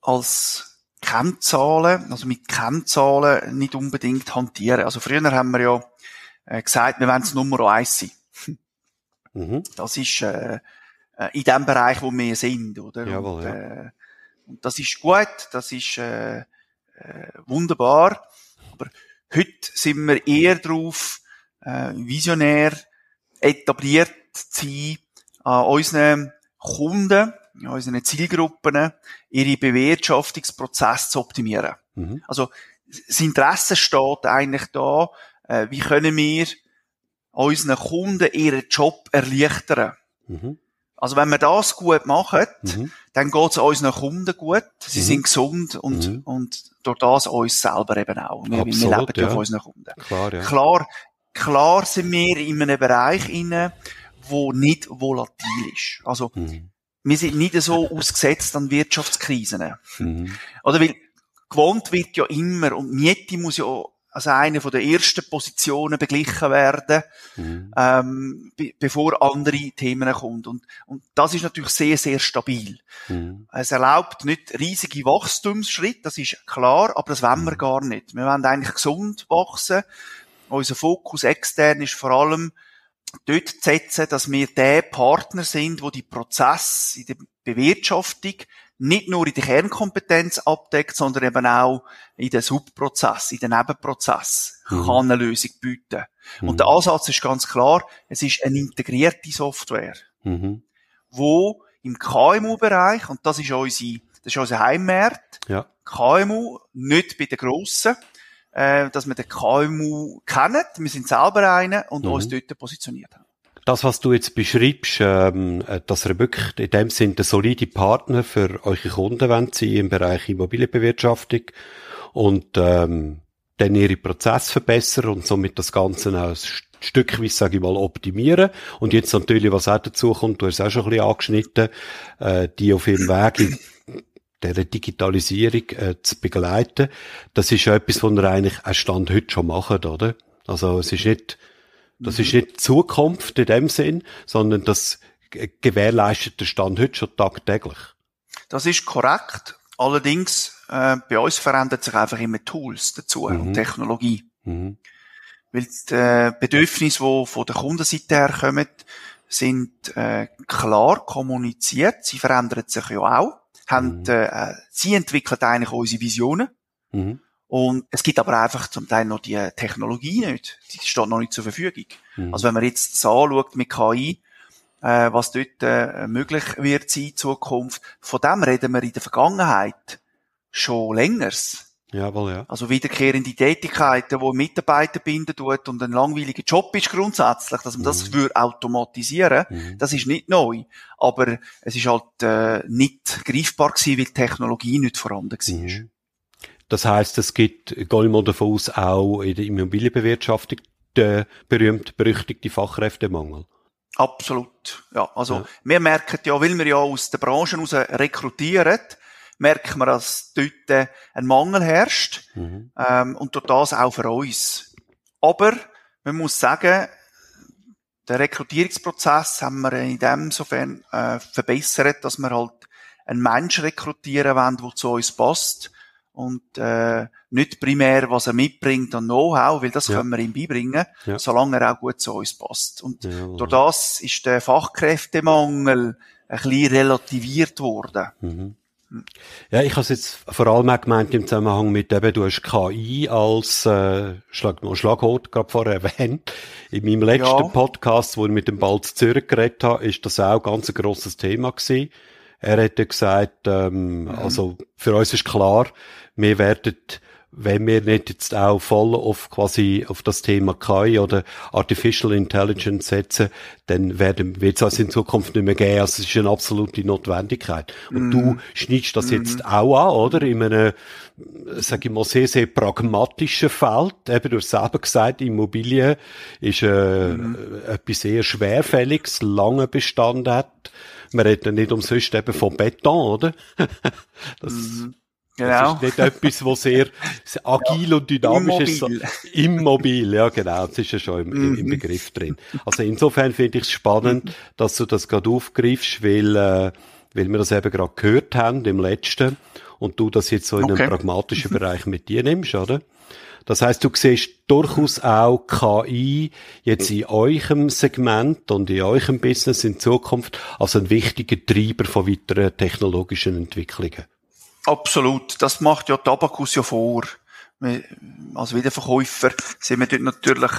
als Kennzahlen, also mit Kennzahlen nicht unbedingt hantieren. Also früher haben wir ja äh, gesagt, wir wollen es Nummer eins sein. Mhm. Das ist äh, äh, in dem Bereich, wo wir sind, oder? Jawohl, und, ja. äh, und das ist gut, das ist äh, äh, wunderbar. Aber heute sind wir eher darauf, äh, visionär etabliert zu sein, an unseren Kunden, in unseren Zielgruppen ihre Bewirtschaftungsprozesse zu optimieren. Mhm. Also das Interesse steht eigentlich da, äh, wie können wir unseren Kunden ihren Job erleichtern. Mhm. Also wenn wir das gut machen, mhm. dann geht es unseren Kunden gut, sie mhm. sind gesund und, mhm. und durch das uns selber eben auch. Wir, Absolut, wir leben ja von unseren Kunden. Klar, ja. klar, klar sind wir in einem Bereich inne, wo nicht volatil ist. Also mhm. wir sind nicht so ausgesetzt an Wirtschaftskrisen. Mhm. Oder weil gewohnt wird ja immer und Miete muss ja als eine von der ersten Positionen beglichen werden, mhm. ähm, be bevor andere Themen kommen. Und, und das ist natürlich sehr, sehr stabil. Mhm. Es erlaubt nicht riesige Wachstumsschritte, das ist klar, aber das wollen wir mhm. gar nicht. Wir wollen eigentlich gesund wachsen. Unser Fokus extern ist vor allem dort zu setzen, dass wir der Partner sind, wo die Prozesse in der Bewirtschaftung nicht nur in der Kernkompetenz abdeckt, sondern eben auch in den Subprozess, in den Nebenprozess mhm. kann eine Lösung bieten. Mhm. Und der Ansatz ist ganz klar, es ist eine integrierte Software, mhm. wo im KMU-Bereich, und das ist unsere, das ist unser Heimmarkt, ja. KMU, nicht bei den Grossen, äh, dass wir den KMU kennen, wir sind selber einer und mhm. uns dort positioniert haben das, was du jetzt beschreibst, ähm, äh, dass ihr wirklich in dem Sinne solide Partner für eure Kunden wollt sein im Bereich Immobilienbewirtschaftung und ähm, dann ihre Prozesse verbessern und somit das Ganze auch ein stückweise, sage ich mal, optimieren. Und jetzt natürlich, was auch dazu kommt, du hast es auch schon ein bisschen angeschnitten, äh, die auf ihrem Weg in der Digitalisierung äh, zu begleiten. Das ist ja etwas, was ihr eigentlich auch Stand heute schon macht, oder? Also es ist nicht das ist nicht Zukunft in dem Sinn, sondern das gewährleistet der Stand heute schon tagtäglich. Das ist korrekt. Allerdings, äh, bei uns verändert sich einfach immer Tools dazu mhm. und Technologie. Mhm. Weil die äh, Bedürfnisse, die von der Kundenseite her kommen, sind äh, klar kommuniziert. Sie verändern sich ja auch. Haben, mhm. äh, sie entwickeln eigentlich unsere Visionen. Mhm. Und es gibt aber einfach zum Teil noch die Technologie nicht. Die steht noch nicht zur Verfügung. Mhm. Also wenn man jetzt das anschaut mit KI, äh, was dort äh, möglich wird sein in Zukunft, von dem reden wir in der Vergangenheit schon längers. Jawohl, ja. Also wiederkehrende Tätigkeiten, wo Mitarbeiter binden tut und ein langweiliger Job ist grundsätzlich, dass man mhm. das für automatisieren, mhm. das ist nicht neu. Aber es ist halt äh, nicht greifbar gewesen, weil die Technologie nicht vorhanden war. Mhm. Das heißt, es gibt, gehen wir davon aus, auch in der Immobilienbewirtschaftung den berühmt-berüchtigten Fachkräftemangel. Absolut. Ja, also, ja. wir merken ja, weil wir ja aus der Branche heraus rekrutieren, merken wir, dass dort ein Mangel herrscht, mhm. ähm, und durch das auch für uns. Aber, man muss sagen, den Rekrutierungsprozess haben wir in dem sofern äh, verbessert, dass wir halt einen Mensch rekrutieren wollen, der zu uns passt und äh, nicht primär, was er mitbringt an Know-how, weil das ja. können wir ihm beibringen, ja. solange er auch gut zu uns passt. Und ja, durch das ist der Fachkräftemangel ein bisschen relativiert worden. Mhm. Ja, ich habe es jetzt vor allem auch gemeint im Zusammenhang mit eben, du hast KI als äh, Schlag, Schlagwort gerade vorher erwähnt. In meinem letzten ja. Podcast, wo ich mit dem Balz Zürich geredet habe, ist das auch ganz ein grosses Thema gewesen. Er hätte gesagt, ähm, mhm. also für uns ist klar, wir werden wenn wir nicht jetzt auch voll auf quasi auf das Thema KI oder Artificial Intelligence setzen, dann werden wird es also in Zukunft nicht mehr geben. Also es ist eine absolute Notwendigkeit. Und mm. du schneidest das mm. jetzt auch an, oder? In einem, sag ich mal, sehr, sehr pragmatischen Feld. Eben, du hast selber gesagt, Immobilien ist äh, mm. etwas sehr Schwerfälliges, lange Bestand hat. Man redet nicht umsonst eben von Beton, oder? <laughs> das, mhm. Genau. Das ist nicht etwas, was sehr agil und dynamisch Immobil. ist. Immobil, ja genau, das ist ja schon im, im mhm. Begriff drin. Also insofern finde ich es spannend, dass du das gerade aufgreifst, weil, äh, weil wir das eben gerade gehört haben im letzten und du das jetzt so in okay. einem pragmatischen Bereich mit dir nimmst, oder? Das heißt, du siehst durchaus auch KI jetzt in eurem Segment und in eurem Business in Zukunft als ein wichtiger Treiber von weiteren technologischen Entwicklungen. Absolut. Das macht ja Tabakus ja vor. Als Wiederverkäufer sind wir dort natürlich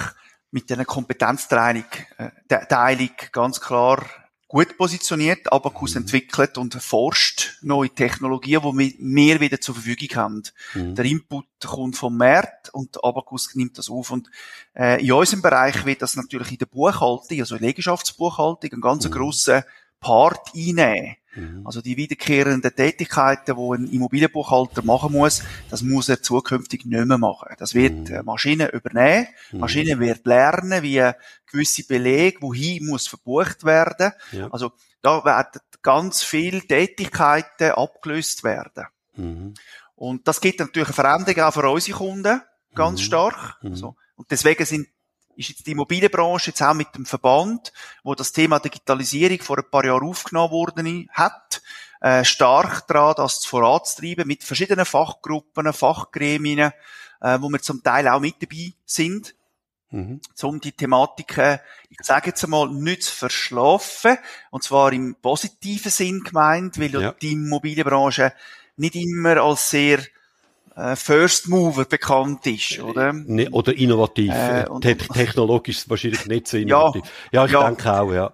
mit dieser Kompetenzteilung äh, Teilung ganz klar gut positioniert. Abacus mhm. entwickelt und forscht neue Technologien, die wir wieder zur Verfügung haben. Mhm. Der Input kommt vom Markt und Abacus nimmt das auf. Und äh, in unserem Bereich wird das natürlich in der Buchhaltung, also in der Liegenschaftsbuchhaltung, einen ganz mhm. grossen Part einnehmen. Mhm. Also die wiederkehrenden Tätigkeiten, die ein Immobilienbuchhalter machen muss, das muss er zukünftig nicht mehr machen. Das wird mhm. Maschine übernehmen. Mhm. Maschine wird lernen, wie gewisse Belege, wohin muss verbucht werden. Ja. Also da werden ganz viele Tätigkeiten abgelöst werden. Mhm. Und das gibt natürlich eine Veränderung auch für unsere Kunden, ganz mhm. stark. Mhm. Also, und deswegen sind ist jetzt die Immobilienbranche jetzt auch mit dem Verband, wo das Thema Digitalisierung vor ein paar Jahren aufgenommen worden hat, äh, stark daran, das voranzutreiben mit verschiedenen Fachgruppen, Fachgremien, äh, wo wir zum Teil auch mit dabei sind. Mhm. um die Thematiken, ich sage jetzt einmal, nicht zu verschlafen, und zwar im positiven Sinn gemeint, weil ja. die Immobilienbranche nicht immer als sehr äh, First Mover bekannt ist, oder? Ne, oder innovativ. Äh, und, Te technologisch wahrscheinlich nicht so <laughs> innovativ. Ja, ja ich ja. denke auch, ja.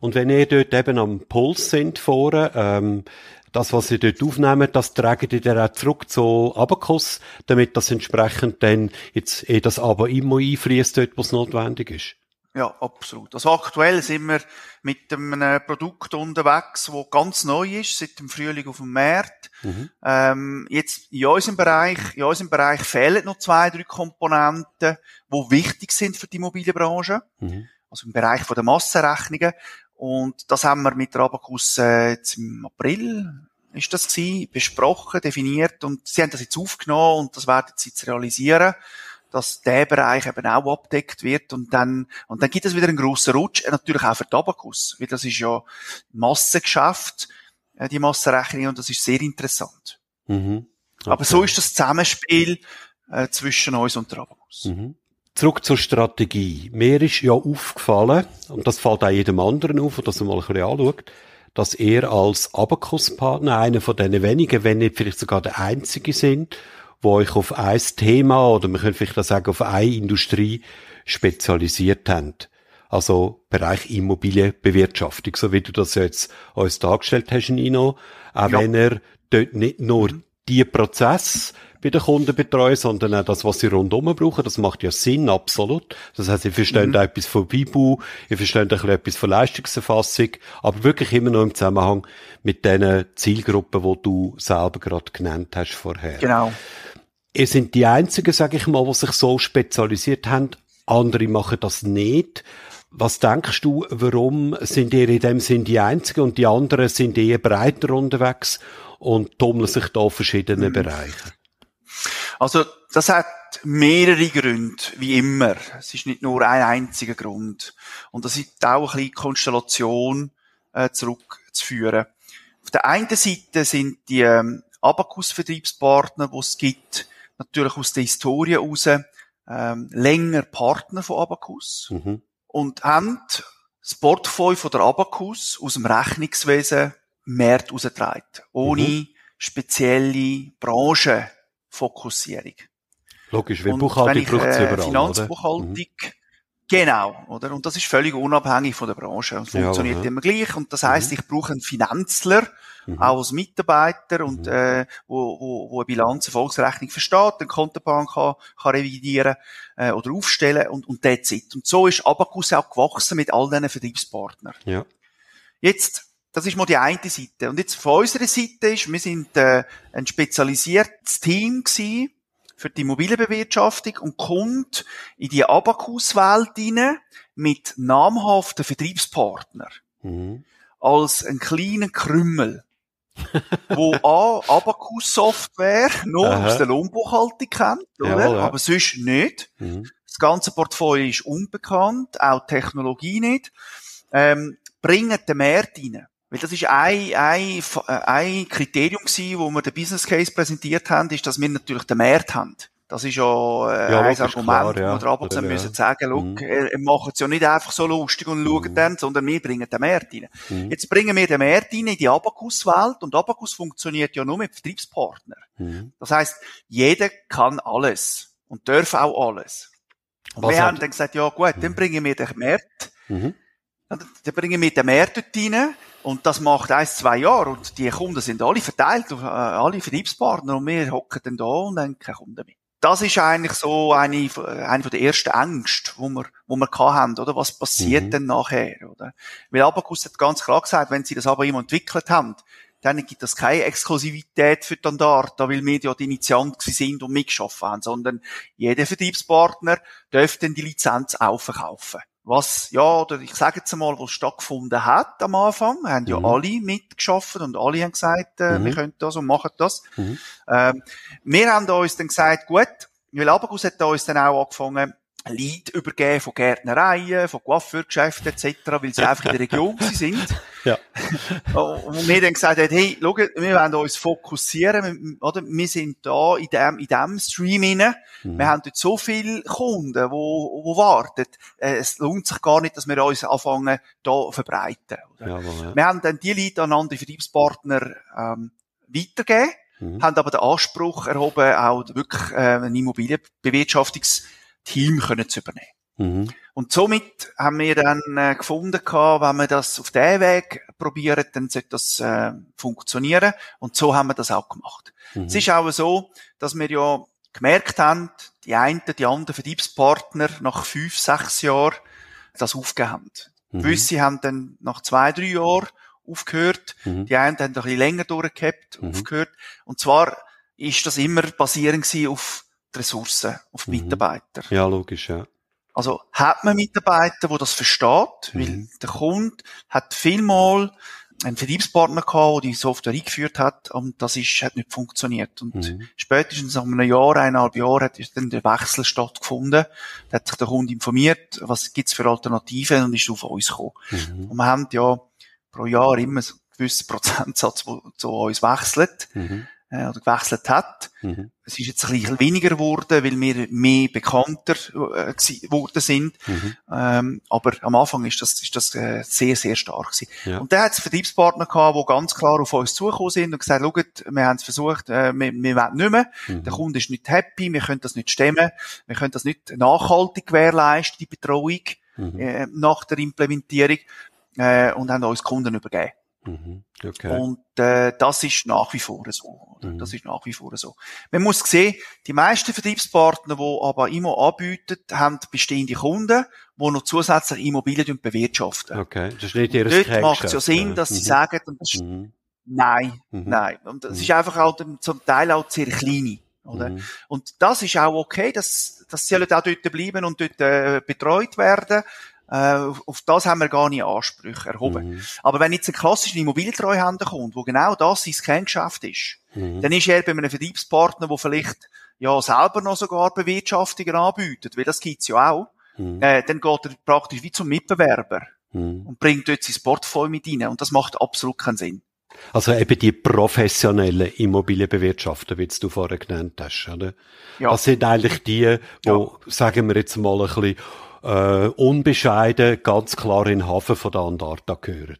Und wenn ihr dort eben am Puls sind vorne, ähm, das, was ihr dort aufnehmen, das tragen ihr dann auch zurück zu Abacus, damit das entsprechend dann jetzt eh das aber immer einfließt dort, was notwendig ist. Ja, absolut. Also aktuell sind wir mit einem Produkt unterwegs, wo ganz neu ist, seit dem Frühling auf dem Markt. Mhm. Ähm, jetzt in unserem Bereich, in unserem Bereich fehlen noch zwei, drei Komponenten, die wichtig sind für die Immobilienbranche. Mhm. Also im Bereich von der Massenrechnungen. Und das haben wir mit der Abacus äh, jetzt im April ist das gewesen, besprochen, definiert und sie haben das jetzt aufgenommen und das werden sie jetzt realisieren dass der Bereich eben auch abdeckt wird und dann, und dann gibt es wieder einen grossen Rutsch, äh, natürlich auch für Tabakus, weil das ist ja Massengeschäft, äh, die Massenrechnung und das ist sehr interessant. Mhm. Okay. Aber so ist das Zusammenspiel äh, zwischen uns und Tabakus. Mhm. Zurück zur Strategie. Mir ist ja aufgefallen, und das fällt auch jedem anderen auf, der das mal ein bisschen anschaut, dass er als Abacus-Partner einer von den wenigen, wenn nicht vielleicht sogar der einzige sind, wo euch auf ein Thema oder man könnte vielleicht auch sagen, auf eine Industrie spezialisiert habt. Also Bereich Immobilienbewirtschaftung, so wie du das jetzt uns dargestellt hast, Nino. Auch ja. wenn er dort nicht nur mhm. die Prozess bei den Kunden betreuen, sondern auch das, was sie rundum brauchen. Das macht ja Sinn, absolut. Das heißt, ihr versteht mhm. auch etwas von Bibu, ihr versteht auch etwas von Leistungserfassung, aber wirklich immer noch im Zusammenhang mit den Zielgruppen, die du selber gerade genannt hast vorher. Genau. Ihr sind die Einzigen, sage ich mal, die sich so spezialisiert haben. Andere machen das nicht. Was denkst du, warum sind ihr in dem Sinn die Einzigen und die anderen sind eher breiter unterwegs und tummeln sich da auf verschiedene mhm. Bereiche? Also, das hat mehrere Gründe, wie immer. Es ist nicht nur ein einziger Grund. Und das ist auch ein bisschen Konstellation äh, zurückzuführen. Auf der einen Seite sind die ähm, Abacus-Vertriebspartner, die es gibt, natürlich aus der Historie heraus ähm, länger Partner von Abacus mhm. und haben das Portfolio von der Abacus aus dem Rechnungswesen mehr rausgetragen, ohne mhm. spezielle Branchenfokussierung. Logisch, weil Buchhaltung braucht es äh, überall, Finanzbuchhaltung, oder? Mhm. Genau, oder? Und das ist völlig unabhängig von der Branche und funktioniert ja, immer gleich. Und das heißt, mhm. ich brauche einen Finanzler, mhm. auch als Mitarbeiter und mhm. äh, wo, wo, wo eine Bilanz, eine Volksrechnung versteht, eine Kontobank kann, kann revidieren äh, oder aufstellen und, und that's it. Und so ist Abacus auch gewachsen mit all diesen Vertriebspartnern. Ja. Jetzt, das ist mal die eine Seite. Und jetzt von unserer Seite ist, wir sind äh, ein spezialisiertes Team gewesen, für die Immobilienbewirtschaftung und kommt in die Abacus-Welt hinein mit namhaften Vertriebspartnern. Mhm. Als ein kleiner Krümmel. <laughs> wo A, Abacus-Software noch Aha. aus der Lohnbuchhaltung kennt, oder? Ja, ja. aber sonst nicht. Mhm. Das ganze Portfolio ist unbekannt, auch Technologie nicht. Ähm, bringen den Markt rein. Weil das ist ein, ein, äh, ein Kriterium gewesen, wo wir den Business Case präsentiert haben, ist, dass wir natürlich den Markt haben. Das ist ja, äh, ja ein Argument, klar, ja. wo wir aber ja. müssen sagen, look, mhm. er, er macht es ja nicht einfach so lustig und schaut mhm. dann, sondern wir bringen den Markt rein. Mhm. Jetzt bringen wir den Markt rein in die Abacus-Welt und Abacus funktioniert ja nur mit Vertriebspartnern. Mhm. Das heißt, jeder kann alles und darf auch alles. Und Was wir haben dann gesagt, ja gut, dann mhm. bringen wir den Markt mhm Dann bringen wir den Mehr dort rein. Und das macht ein, zwei Jahre. Und die Kunden sind alle verteilt auf äh, alle Vertriebspartner. Und wir hocken dann da und dann keine Kunden mehr. Das ist eigentlich so eine, eine der ersten Ängste, wo wir, wo wir haben, oder? Was passiert mhm. denn nachher, oder? Weil Abacus hat ganz klar gesagt, wenn sie das aber immer entwickelt haben, dann gibt es keine Exklusivität für Standard, weil wir ja die Initiant sind und mitgeschaffen haben, sondern jeder Vertriebspartner dürfte die Lizenz auch verkaufen. Was, ja, oder ich sage jetzt einmal, was stattgefunden hat am Anfang, haben ja mhm. alle mitgeschaffen und alle haben gesagt, äh, mhm. wir können das und machen das. Mhm. Ähm, wir haben uns dann gesagt, gut, weil Abacus hat uns dann auch angefangen, Lead übergeben von Gärtnereien, von Coiffeurgeschäften etc., weil sie einfach in der Region sind. <laughs> Ja. <laughs> und wir dann gesagt haben, hey, schau, wir wollen uns fokussieren, oder? Wir sind da in dem, in dem Stream inne. Mhm. Wir haben dort so viele Kunden, wo, wo warten. Äh, es lohnt sich gar nicht, dass wir uns anfangen, da verbreiten. Oder? Ja, ja. Wir haben dann die Leute an andere Vertriebspartner, ähm, weitergegeben, mhm. haben aber den Anspruch erhoben, auch wirklich, äh, ein Immobilienbewirtschaftungs Team können zu übernehmen. Mhm. Und somit haben wir dann äh, gefunden, gehabt, wenn wir das auf den Weg probieren, dann sollte das äh, funktionieren. Und so haben wir das auch gemacht. Mhm. Es ist auch so, dass wir ja gemerkt haben, die einen, die anderen Vertriebspartner nach fünf, sechs Jahren das aufgegeben haben. Mhm. Gewisse haben dann nach zwei, drei Jahren aufgehört. Mhm. Die einen haben ein bisschen länger durchgehabt, mhm. aufgehört. Und zwar ist das immer basierend auf die Ressourcen, auf die mhm. Mitarbeiter. Ja, logisch, ja. Also hat man Mitarbeiter, wo das versteht, mhm. weil der Kunde hat vielmal einen Vertriebspartner gehabt, der die Software eingeführt hat, und das ist, hat nicht funktioniert. Und mhm. spätestens nach einem Jahr, eineinhalb Jahren, hat dann der Wechsel stattgefunden. Da hat sich der Kunde informiert, was gibt's für Alternativen, und ist auf uns gekommen. Mhm. Und wir haben ja pro Jahr immer einen gewissen Prozentsatz, der zu uns wechselt. Mhm äh, oder gewechselt hat. Mhm. Es ist jetzt ein bisschen weniger geworden, weil wir mehr bekannter äh, geworden sind. Mhm. Ähm, aber am Anfang ist das, ist das äh, sehr, sehr stark gewesen. Ja. Und da hat es Vertriebspartner gehabt, die ganz klar auf uns zugekommen sind und gesagt, schaut, wir haben es versucht, äh, wir, wir wollen nicht mehr. Mhm. Der Kunde ist nicht happy, wir können das nicht stemmen, wir können das nicht nachhaltig gewährleisten, die Betreuung mhm. äh, nach der Implementierung äh, und haben uns Kunden übergeben. Mhm. Okay. Und äh, das ist nach wie vor so. Mhm. Das ist nach wie vor so. Man muss sehen, die meisten Vertriebspartner, die aber immer anbieten, haben bestehende Kunden, die noch zusätzlich Immobilien bewirtschaften. Okay, das ist nicht ihr Dort macht es ja Sinn, dass mhm. sie sagen, das ist, mhm. nein, mhm. nein. Und das mhm. ist einfach halt zum Teil auch sehr kleine. Oder? Mhm. Und das ist auch okay, dass, dass sie auch dort bleiben und dort äh, betreut werden. Äh, auf das haben wir gar nicht Ansprüche erhoben. Mhm. Aber wenn jetzt ein klassischer Immobilientreuhänder kommt, wo genau das sein Kerngeschäft ist, mhm. dann ist er bei einem Vertriebspartner, der vielleicht ja selber noch sogar Bewirtschaftungen anbietet, weil das gibt's ja auch, mhm. äh, dann geht er praktisch wie zum Mitbewerber mhm. und bringt dort sein Portfolio mit rein und das macht absolut keinen Sinn. Also eben die professionellen Immobilienbewirtschafter, wie du vorher genannt hast, oder? Ja. Das sind eigentlich die, wo, ja. sagen wir jetzt mal ein bisschen, äh, unbescheiden ganz klar in den Hafen von der Andarta gehören.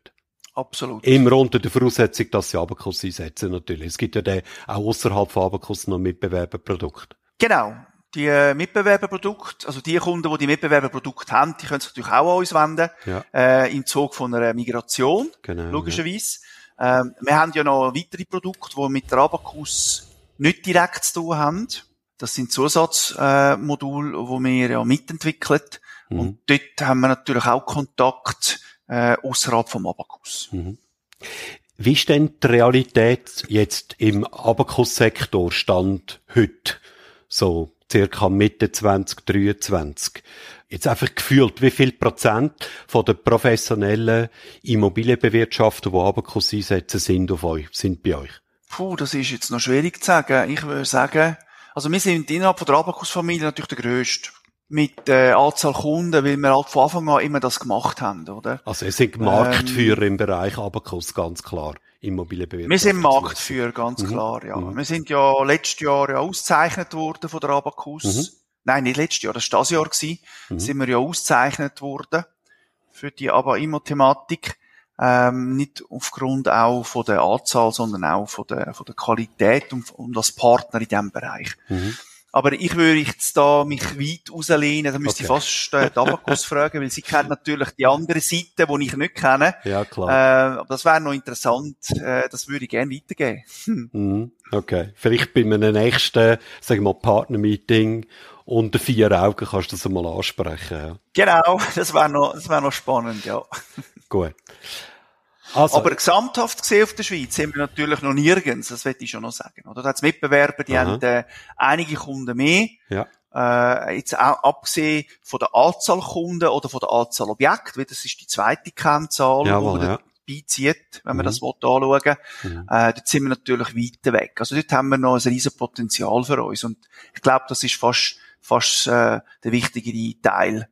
Absolut. Immer unter der Voraussetzung, dass sie Abacus einsetzen, natürlich. Es gibt ja dann auch außerhalb von Abacus noch Mitbewerberprodukte. Genau. Die äh, Mitbewerberprodukte, also die Kunden, die die Mitbewerberprodukte haben, die können sich natürlich auch an uns wenden, ja. äh, im Zug von einer Migration, genau, logischerweise. Ja. Ähm, wir haben ja noch weitere Produkte, die mit der Abacus nicht direkt zu tun haben. Das sind Zusatzmodule, äh, die wir ja mitentwickeln. Mhm. Und dort haben wir natürlich auch Kontakt äh, außerhalb vom Abakus. Mhm. Wie ist denn die Realität jetzt im Abakus-Sektor Stand heute? So circa Mitte 2023. Jetzt einfach gefühlt, wie viel Prozent von den professionellen Immobilienbewirtschafter, die Abakus einsetzen, sind auf euch, sind bei euch? Puh, das ist jetzt noch schwierig zu sagen. Ich würde sagen, also wir sind innerhalb von der Abakus-Familie natürlich der grösste mit der äh, Anzahl Kunden, weil wir halt von Anfang an immer das gemacht haben, oder? Also ihr seid Marktführer ähm, im Bereich Abacus, ganz klar. Immobilienbewirtschaftung. Wir sind Marktführer, ganz mhm. klar, ja. Mhm. Wir sind ja letztes Jahr ja ausgezeichnet worden von der Abacus. Mhm. Nein, nicht letztes Jahr, das war das Jahr gewesen. Mhm. Sind wir ja ausgezeichnet worden für die Aber-Immo-Thematik. Ähm, nicht aufgrund auch von der Anzahl, sondern auch von der, von der Qualität und, und als Partner in diesem Bereich. Aber ich würde jetzt da mich weit rauslehnen, da müsste okay. ich fast äh, die Abakus <laughs> fragen, weil sie kennt natürlich die andere Seite, die ich nicht kenne. Ja, klar. Äh, aber das wäre noch interessant, äh, das würde ich gerne weitergeben. Hm. Mhm. Okay. Vielleicht bei einem nächsten, sagen wir mal, Partner-Meeting unter vier Augen kannst du das einmal ansprechen. Ja. Genau, <laughs> das wäre noch, das wäre noch spannend, ja. Gut. Also. Aber gesamthaft gesehen auf der Schweiz sind wir natürlich noch nirgends, das will ich schon noch sagen. Oder da hat es Mitbewerber, die Aha. haben äh, einige Kunden mehr. Ja. Äh, jetzt auch abgesehen von der Anzahl Kunden oder von der Anzahl Objekte, weil das ist die zweite Kennzahl, Jawohl, die ja. beizieht, wenn man Mhm. das will, anschauen Mhm. äh, dort sind wir natürlich weiter weg. Also dort haben wir noch ein riesen Potenzial für uns. Und ich glaube, das ist fast, fast äh, der wichtigere Teil,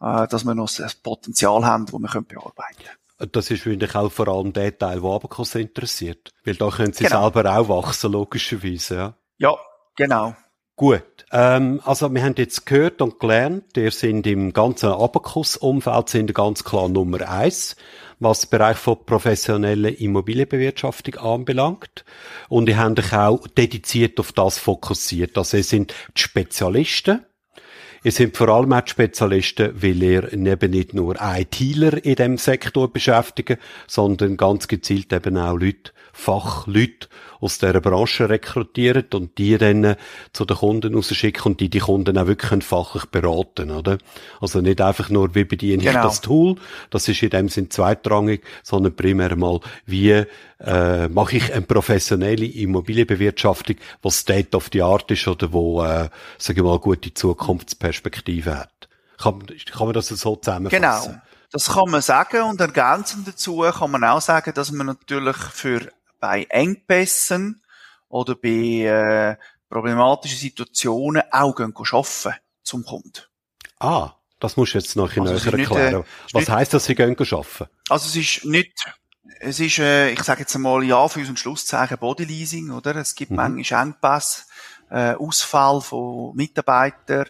äh, dass wir noch ein Potenzial haben, das wir können bearbeiten können. Das ist wahrscheinlich auch vor allem der Teil, der Abacus interessiert. Weil da können sie Genau. selber auch wachsen, logischerweise, ja. Ja, genau. Gut, ähm, also wir haben jetzt gehört und gelernt, ihr sind im ganzen Abacus-Umfeld sind ganz klar Nummer eins, was den Bereich von professioneller Immobilienbewirtschaftung anbelangt. Und ihr habt euch auch dediziert auf das fokussiert. Also ihr sind die Spezialisten. Ihr sind vor allem auch Spezialisten, weil ihr eben nicht nur ITler in dem Sektor beschäftigen, sondern ganz gezielt eben auch Leute, Fachleute aus dieser Branche rekrutieren und die dann zu den Kunden rausschicken und die die Kunden auch wirklich fachlich beraten, oder? Also nicht einfach nur, wie bediene ich Genau. das Tool, das ist in dem Sinn zweitrangig, sondern primär mal, wie äh, mache ich eine professionelle Immobilienbewirtschaftung, was State of the Art ist oder wo, äh, sage ich mal, gute Zukunftsperspektive hat. Kann, kann man das so zusammenfassen? Genau. Das kann man sagen und ergänzend dazu kann man auch sagen, dass man natürlich für bei Engpässen oder bei äh, problematischen Situationen auch gehen arbeiten zum Kunden. Ah, das musst du jetzt noch ein Also näher nicht, äh, erklären. es ist Was nicht- heisst das, sie gehen arbeiten? Also es ist nicht, es ist, äh, ich sage jetzt einmal ja für und Schlusszeichen Bodyleasing, oder? Es gibt Mhm. manchmal Engpässe, äh, Ausfall von Mitarbeitern,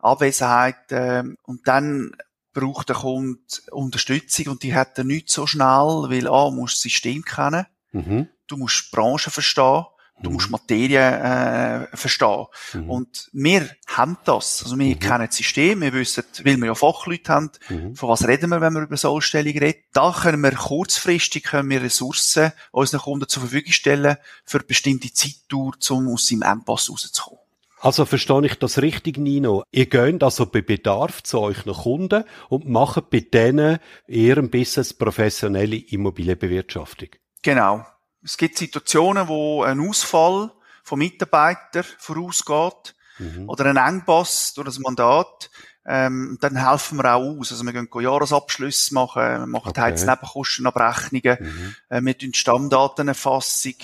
Abwesenheit äh, und dann braucht der Kunde Unterstützung und die hat er nicht so schnell, weil A, musst das System kennen, Mhm. du musst die Branche verstehen, du Mhm. musst Materie äh, verstehen. Mhm. Und wir haben das. Also wir Mhm. kennen das System, wir wissen, weil wir ja Fachleute haben, Mhm. von was reden wir, wenn wir über Sollstellung reden. Da können wir kurzfristig können wir Ressourcen unseren Kunden zur Verfügung stellen für eine bestimmte Zeitdauer, um aus seinem Engpass rauszukommen. Also verstehe ich das richtig, Nino? Ihr geht also bei Bedarf zu euch nach Kunden und macht bei denen in ihrem Business professionelle Immobilienbewirtschaftung. Genau. Es gibt Situationen, wo ein Ausfall von Mitarbeitern vorausgeht Mhm. oder ein Engpass durch das Mandat. Ähm, dann helfen wir auch aus. Also wir gehen Jahresabschlüsse machen, wir machen Okay. okay. Nebenkostenabrechnungen, Mhm. äh, wir tun Stammdatenerfassung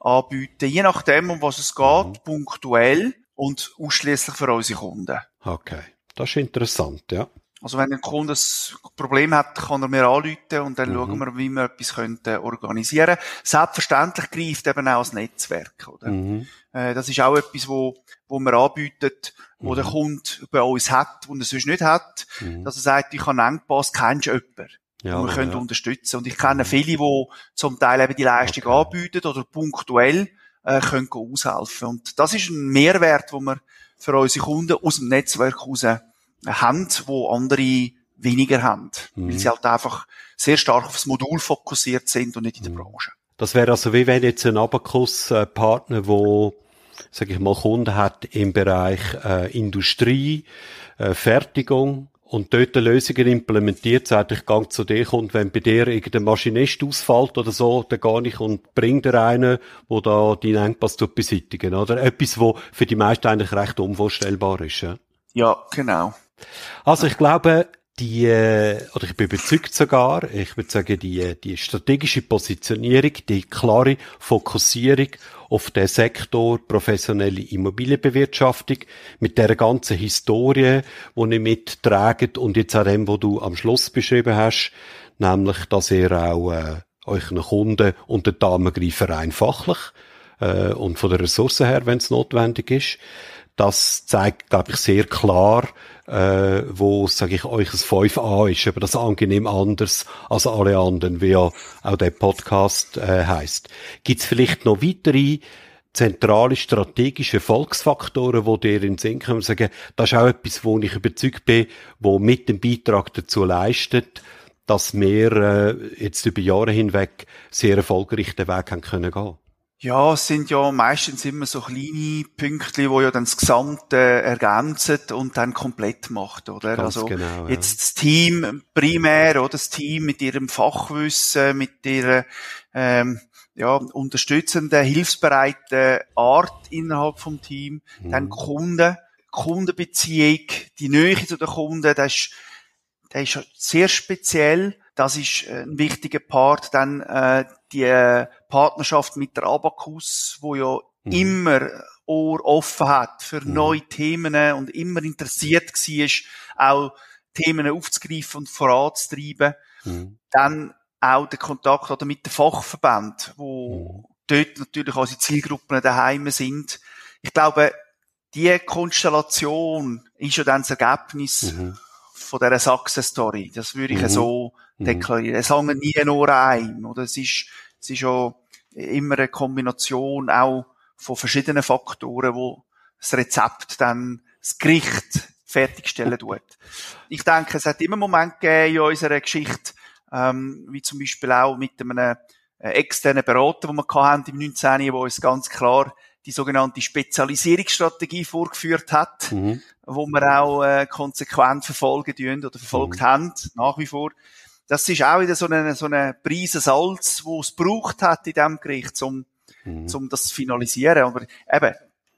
anbieten, je nachdem, um was es geht, Mhm. punktuell und ausschließlich für unsere Kunden. Okay. Das ist interessant, ja. Also wenn ein Kunde ein Problem hat, kann er mir anrufen und dann Mhm. schauen wir, wie wir etwas könnten organisieren. Selbstverständlich greift eben auch das Netzwerk, oder? Mhm. Äh, das ist auch etwas, wo, wo wir anbieten, wo Mhm. der Kunde bei uns hat und er sonst nicht hat, Mhm. dass er sagt, ich habe einen Engpass, kennst du jemanden? Ja, und wir können ja. unterstützen. Und ich kenne viele, die zum Teil eben die Leistung Okay. anbieten oder punktuell äh, können aushelfen. Und das ist ein Mehrwert, den wir für unsere Kunden aus dem Netzwerk heraus haben, wo andere weniger haben. Mhm. Weil sie halt einfach sehr stark aufs Modul fokussiert sind und nicht in der Mhm. Branche. Das wäre also wie wenn jetzt ein Abacus-Partner, wo, sag ich mal, Kunden hat im Bereich äh, Industrie, äh, Fertigung und dort Lösungen implementiert, sagt, ich gehe zu dir und wenn bei dir irgendein Maschinist ausfällt oder so, dann gehe ich und bring dir einen, wo da deinen Engpass tut beseitigen, oder? Etwas, wo für die meisten eigentlich recht unvorstellbar ist, ja. Ja, genau. Also ich glaube, die, äh, oder ich bin überzeugt sogar, ich würde sagen, die, äh, die strategische Positionierung, die klare Fokussierung auf den Sektor professionelle Immobilienbewirtschaftung mit der ganzen Historie, die ihr mittragt und jetzt auch dem, wo du am Schluss beschrieben hast, nämlich, dass ihr auch äh, euren Kunden und den Damengreifer rein fachlich äh, und von der Ressource her, wenn es notwendig ist, das zeigt, glaube ich, sehr klar, äh, wo, sage ich, euch ein 5a ist, aber das angenehm anders als alle anderen, wie ja auch der Podcast äh, heißt. Gibt es vielleicht noch weitere zentrale strategische Erfolgsfaktoren, wo dir in den Sinn kommen, sagen, das ist auch etwas, wo ich überzeugt bin, wo mit dem Beitrag dazu leistet, dass wir äh, jetzt über Jahre hinweg sehr erfolgreich den Weg haben können gehen. Ja, es sind ja meistens immer so kleine Pünktli, wo ja dann das Gesamte ergänzen und dann komplett macht, oder? Ganz also genau, ja. jetzt das Team primär, oder das Team mit ihrem Fachwissen, mit ihrer ähm, ja, unterstützenden, hilfsbereiten Art innerhalb vom Team, Mhm. dann Kunden, Kundenbeziehung, die Nähe zu den Kunden, das ist, das ist sehr speziell. Das ist äh, ein wichtiger Part. Dann äh, die äh, Partnerschaft mit der Abacus, wo ja Mhm. immer Ohr offen hat für Mhm. neue Themen und immer interessiert war, auch Themen aufzugreifen und voranzutreiben. Mhm. Dann auch der Kontakt oder mit den Fachverbänden, wo Mhm. dort natürlich unsere Zielgruppen daheim sind. Ich glaube, die Konstellation ist ja dann das Ergebnis Mhm. von dieser Sachsen-Story. Das würde ich Mhm. so Mhm. deklarieren. Es hängt nie nur ein, oder? Es ist, es ist ja immer eine Kombination auch von verschiedenen Faktoren, wo das Rezept dann das Gericht fertigstellen tut. Ich denke, es hat immer Momente gegeben in unserer Geschichte, ähm, wie zum Beispiel auch mit einem äh, externen Berater, den wir hatten im 19., der uns ganz klar die sogenannte Spezialisierungsstrategie vorgeführt hat Mhm. wo wir auch äh, konsequent verfolgen oder verfolgt Mhm. haben, nach wie vor. Das ist auch wieder so eine, so eine Prise Salz, wo es braucht hat in diesem Gericht, um, Mhm. um das zu finalisieren. Aber eben,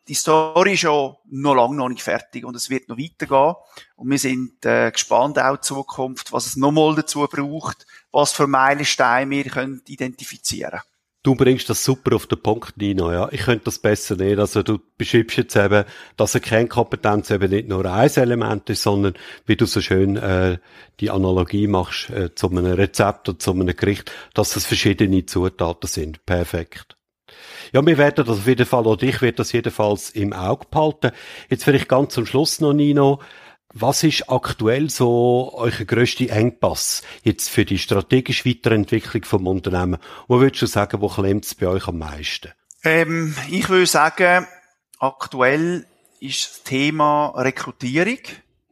die Story ist ja noch lange noch nicht fertig und es wird noch weitergehen. Und wir sind äh, gespannt auch in Zukunft, was es nochmal dazu braucht, was für Meilensteine wir können identifizieren Du bringst das super auf den Punkt, Nino, ja. Ich könnte das besser nicht. Also du beschreibst jetzt eben, dass eine Kernkompetenz eben nicht nur ein Element ist, sondern wie du so schön äh, die Analogie machst äh, zu einem Rezept oder zu einem Gericht, dass das verschiedene Zutaten sind. Perfekt. Ja, wir werden das auf jeden Fall, oder ich werde das jedenfalls im Auge behalten. Jetzt vielleicht ganz zum Schluss noch, Nino. Was ist aktuell so euer grösster Engpass jetzt für die strategische Weiterentwicklung vom Unternehmen? Wo würdest du sagen, wo klemmt es bei euch am meisten? Ähm, ich würde sagen, aktuell ist das Thema Rekrutierung,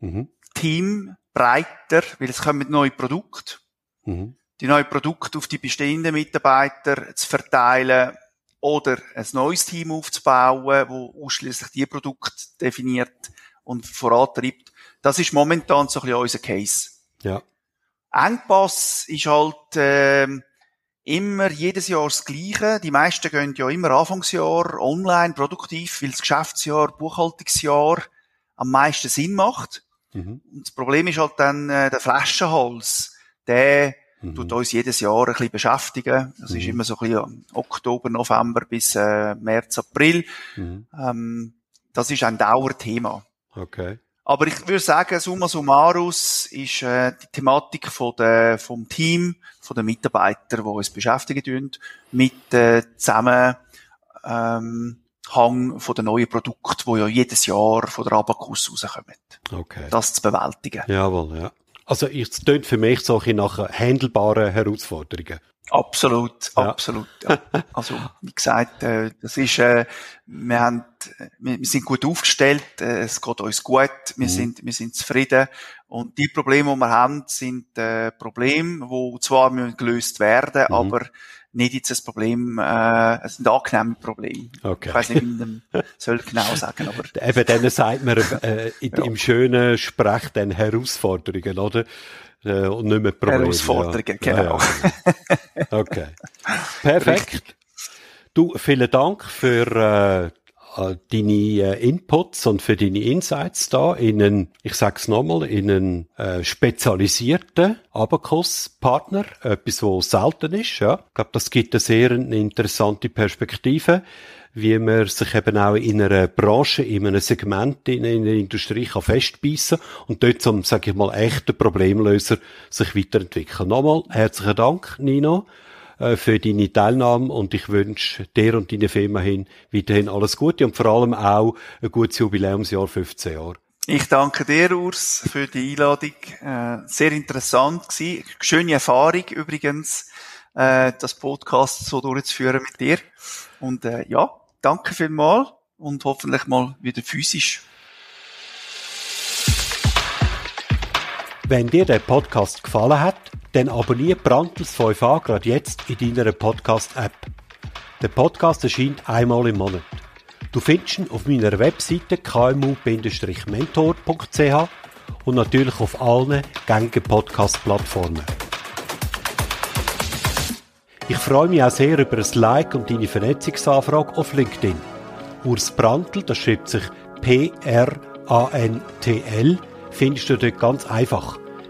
Mhm. Team breiter, weil es kommen neue Produkte. Mhm. Die neuen Produkte auf die bestehenden Mitarbeiter zu verteilen oder ein neues Team aufzubauen, wo ausschließlich die Produkte definiert und vorantreibt. Das ist momentan so ein bisschen unser Case. Ja. Engpass ist halt ähm, immer jedes Jahr das Gleiche. Die meisten gehen ja immer Anfangsjahr online produktiv, weil das Geschäftsjahr, Buchhaltungsjahr am meisten Sinn macht. Mhm. Und das Problem ist halt dann äh, der Flaschenhals. Der Mhm. tut uns jedes Jahr ein bisschen beschäftigen. Das ist Mhm. immer so ein bisschen Oktober, November bis äh, März, April. Mhm. Ähm, das ist ein Dauerthema. Okay. Aber ich würde sagen, summa summarus ist äh, die Thematik von der, vom Team, von den Mitarbeitern, die uns beschäftigen mit äh, Zusammenhang ähm, Hang von den neuen Produkten, die ja jedes Jahr von der Abacus rauskommen. Okay. Das zu bewältigen. Jawohl, ja. Also, es tönt für mich so ein bisschen nach handelbaren Herausforderungen. Absolut, absolut. Ja. <laughs> Also, wie gesagt, äh, das ist, äh, wir haben, wir, wir sind gut aufgestellt, äh, es geht uns gut, wir Mhm. sind, wir sind zufrieden. Und die Probleme, die wir haben, sind äh, Probleme, die zwar müssen gelöst werden, Mhm. aber nicht jetzt ein Problem, äh, es sind angenehme Probleme. Okay. Ich weiß nicht, wie dem <laughs> soll genau sagen, aber Eben, denen sagt man äh, in, <laughs> Ja. im schönen Sprech dann Herausforderungen, oder? Äh, und nicht mehr Probleme. Herausforderungen, ja. genau. Ja, ja. Okay. Perfekt. Du, vielen Dank für äh, äh, deine äh, Inputs und für deine Insights da in einen, ich sag's nochmal, in einen äh, spezialisierten Abacus-Partner, etwas, was selten ist. Ja. Ich glaube, das gibt eine sehr interessante Perspektive wie man sich eben auch in einer Branche, in einem Segment in, in der Industrie kann festbeissen und dort zum, sage ich mal, echten Problemlöser sich weiterentwickeln. Nochmal herzlichen Dank, Nino, äh, für deine Teilnahme und ich wünsche dir und deiner Firma hin weiterhin alles Gute und vor allem auch ein gutes Jubiläumsjahr 15 Jahre. Ich danke dir, Urs, für die Einladung. Äh, sehr interessant gewesen. Schöne Erfahrung übrigens, äh, das Podcast so durchzuführen mit dir. Und äh, ja, danke vielmals und hoffentlich mal wieder physisch. Wenn dir der Podcast gefallen hat, dann abonniere Brandtels 5a gerade jetzt in deiner Podcast-App. Der Podcast erscheint einmal im Monat. Du findest ihn auf meiner Webseite kmu-mentor.ch und natürlich auf allen gängigen Podcast-Plattformen. Ich freue mich auch sehr über ein Like und deine Vernetzungsanfrage auf LinkedIn. Urs Brandl, das schreibt sich P-R-A-N-T-L, findest du dort ganz einfach.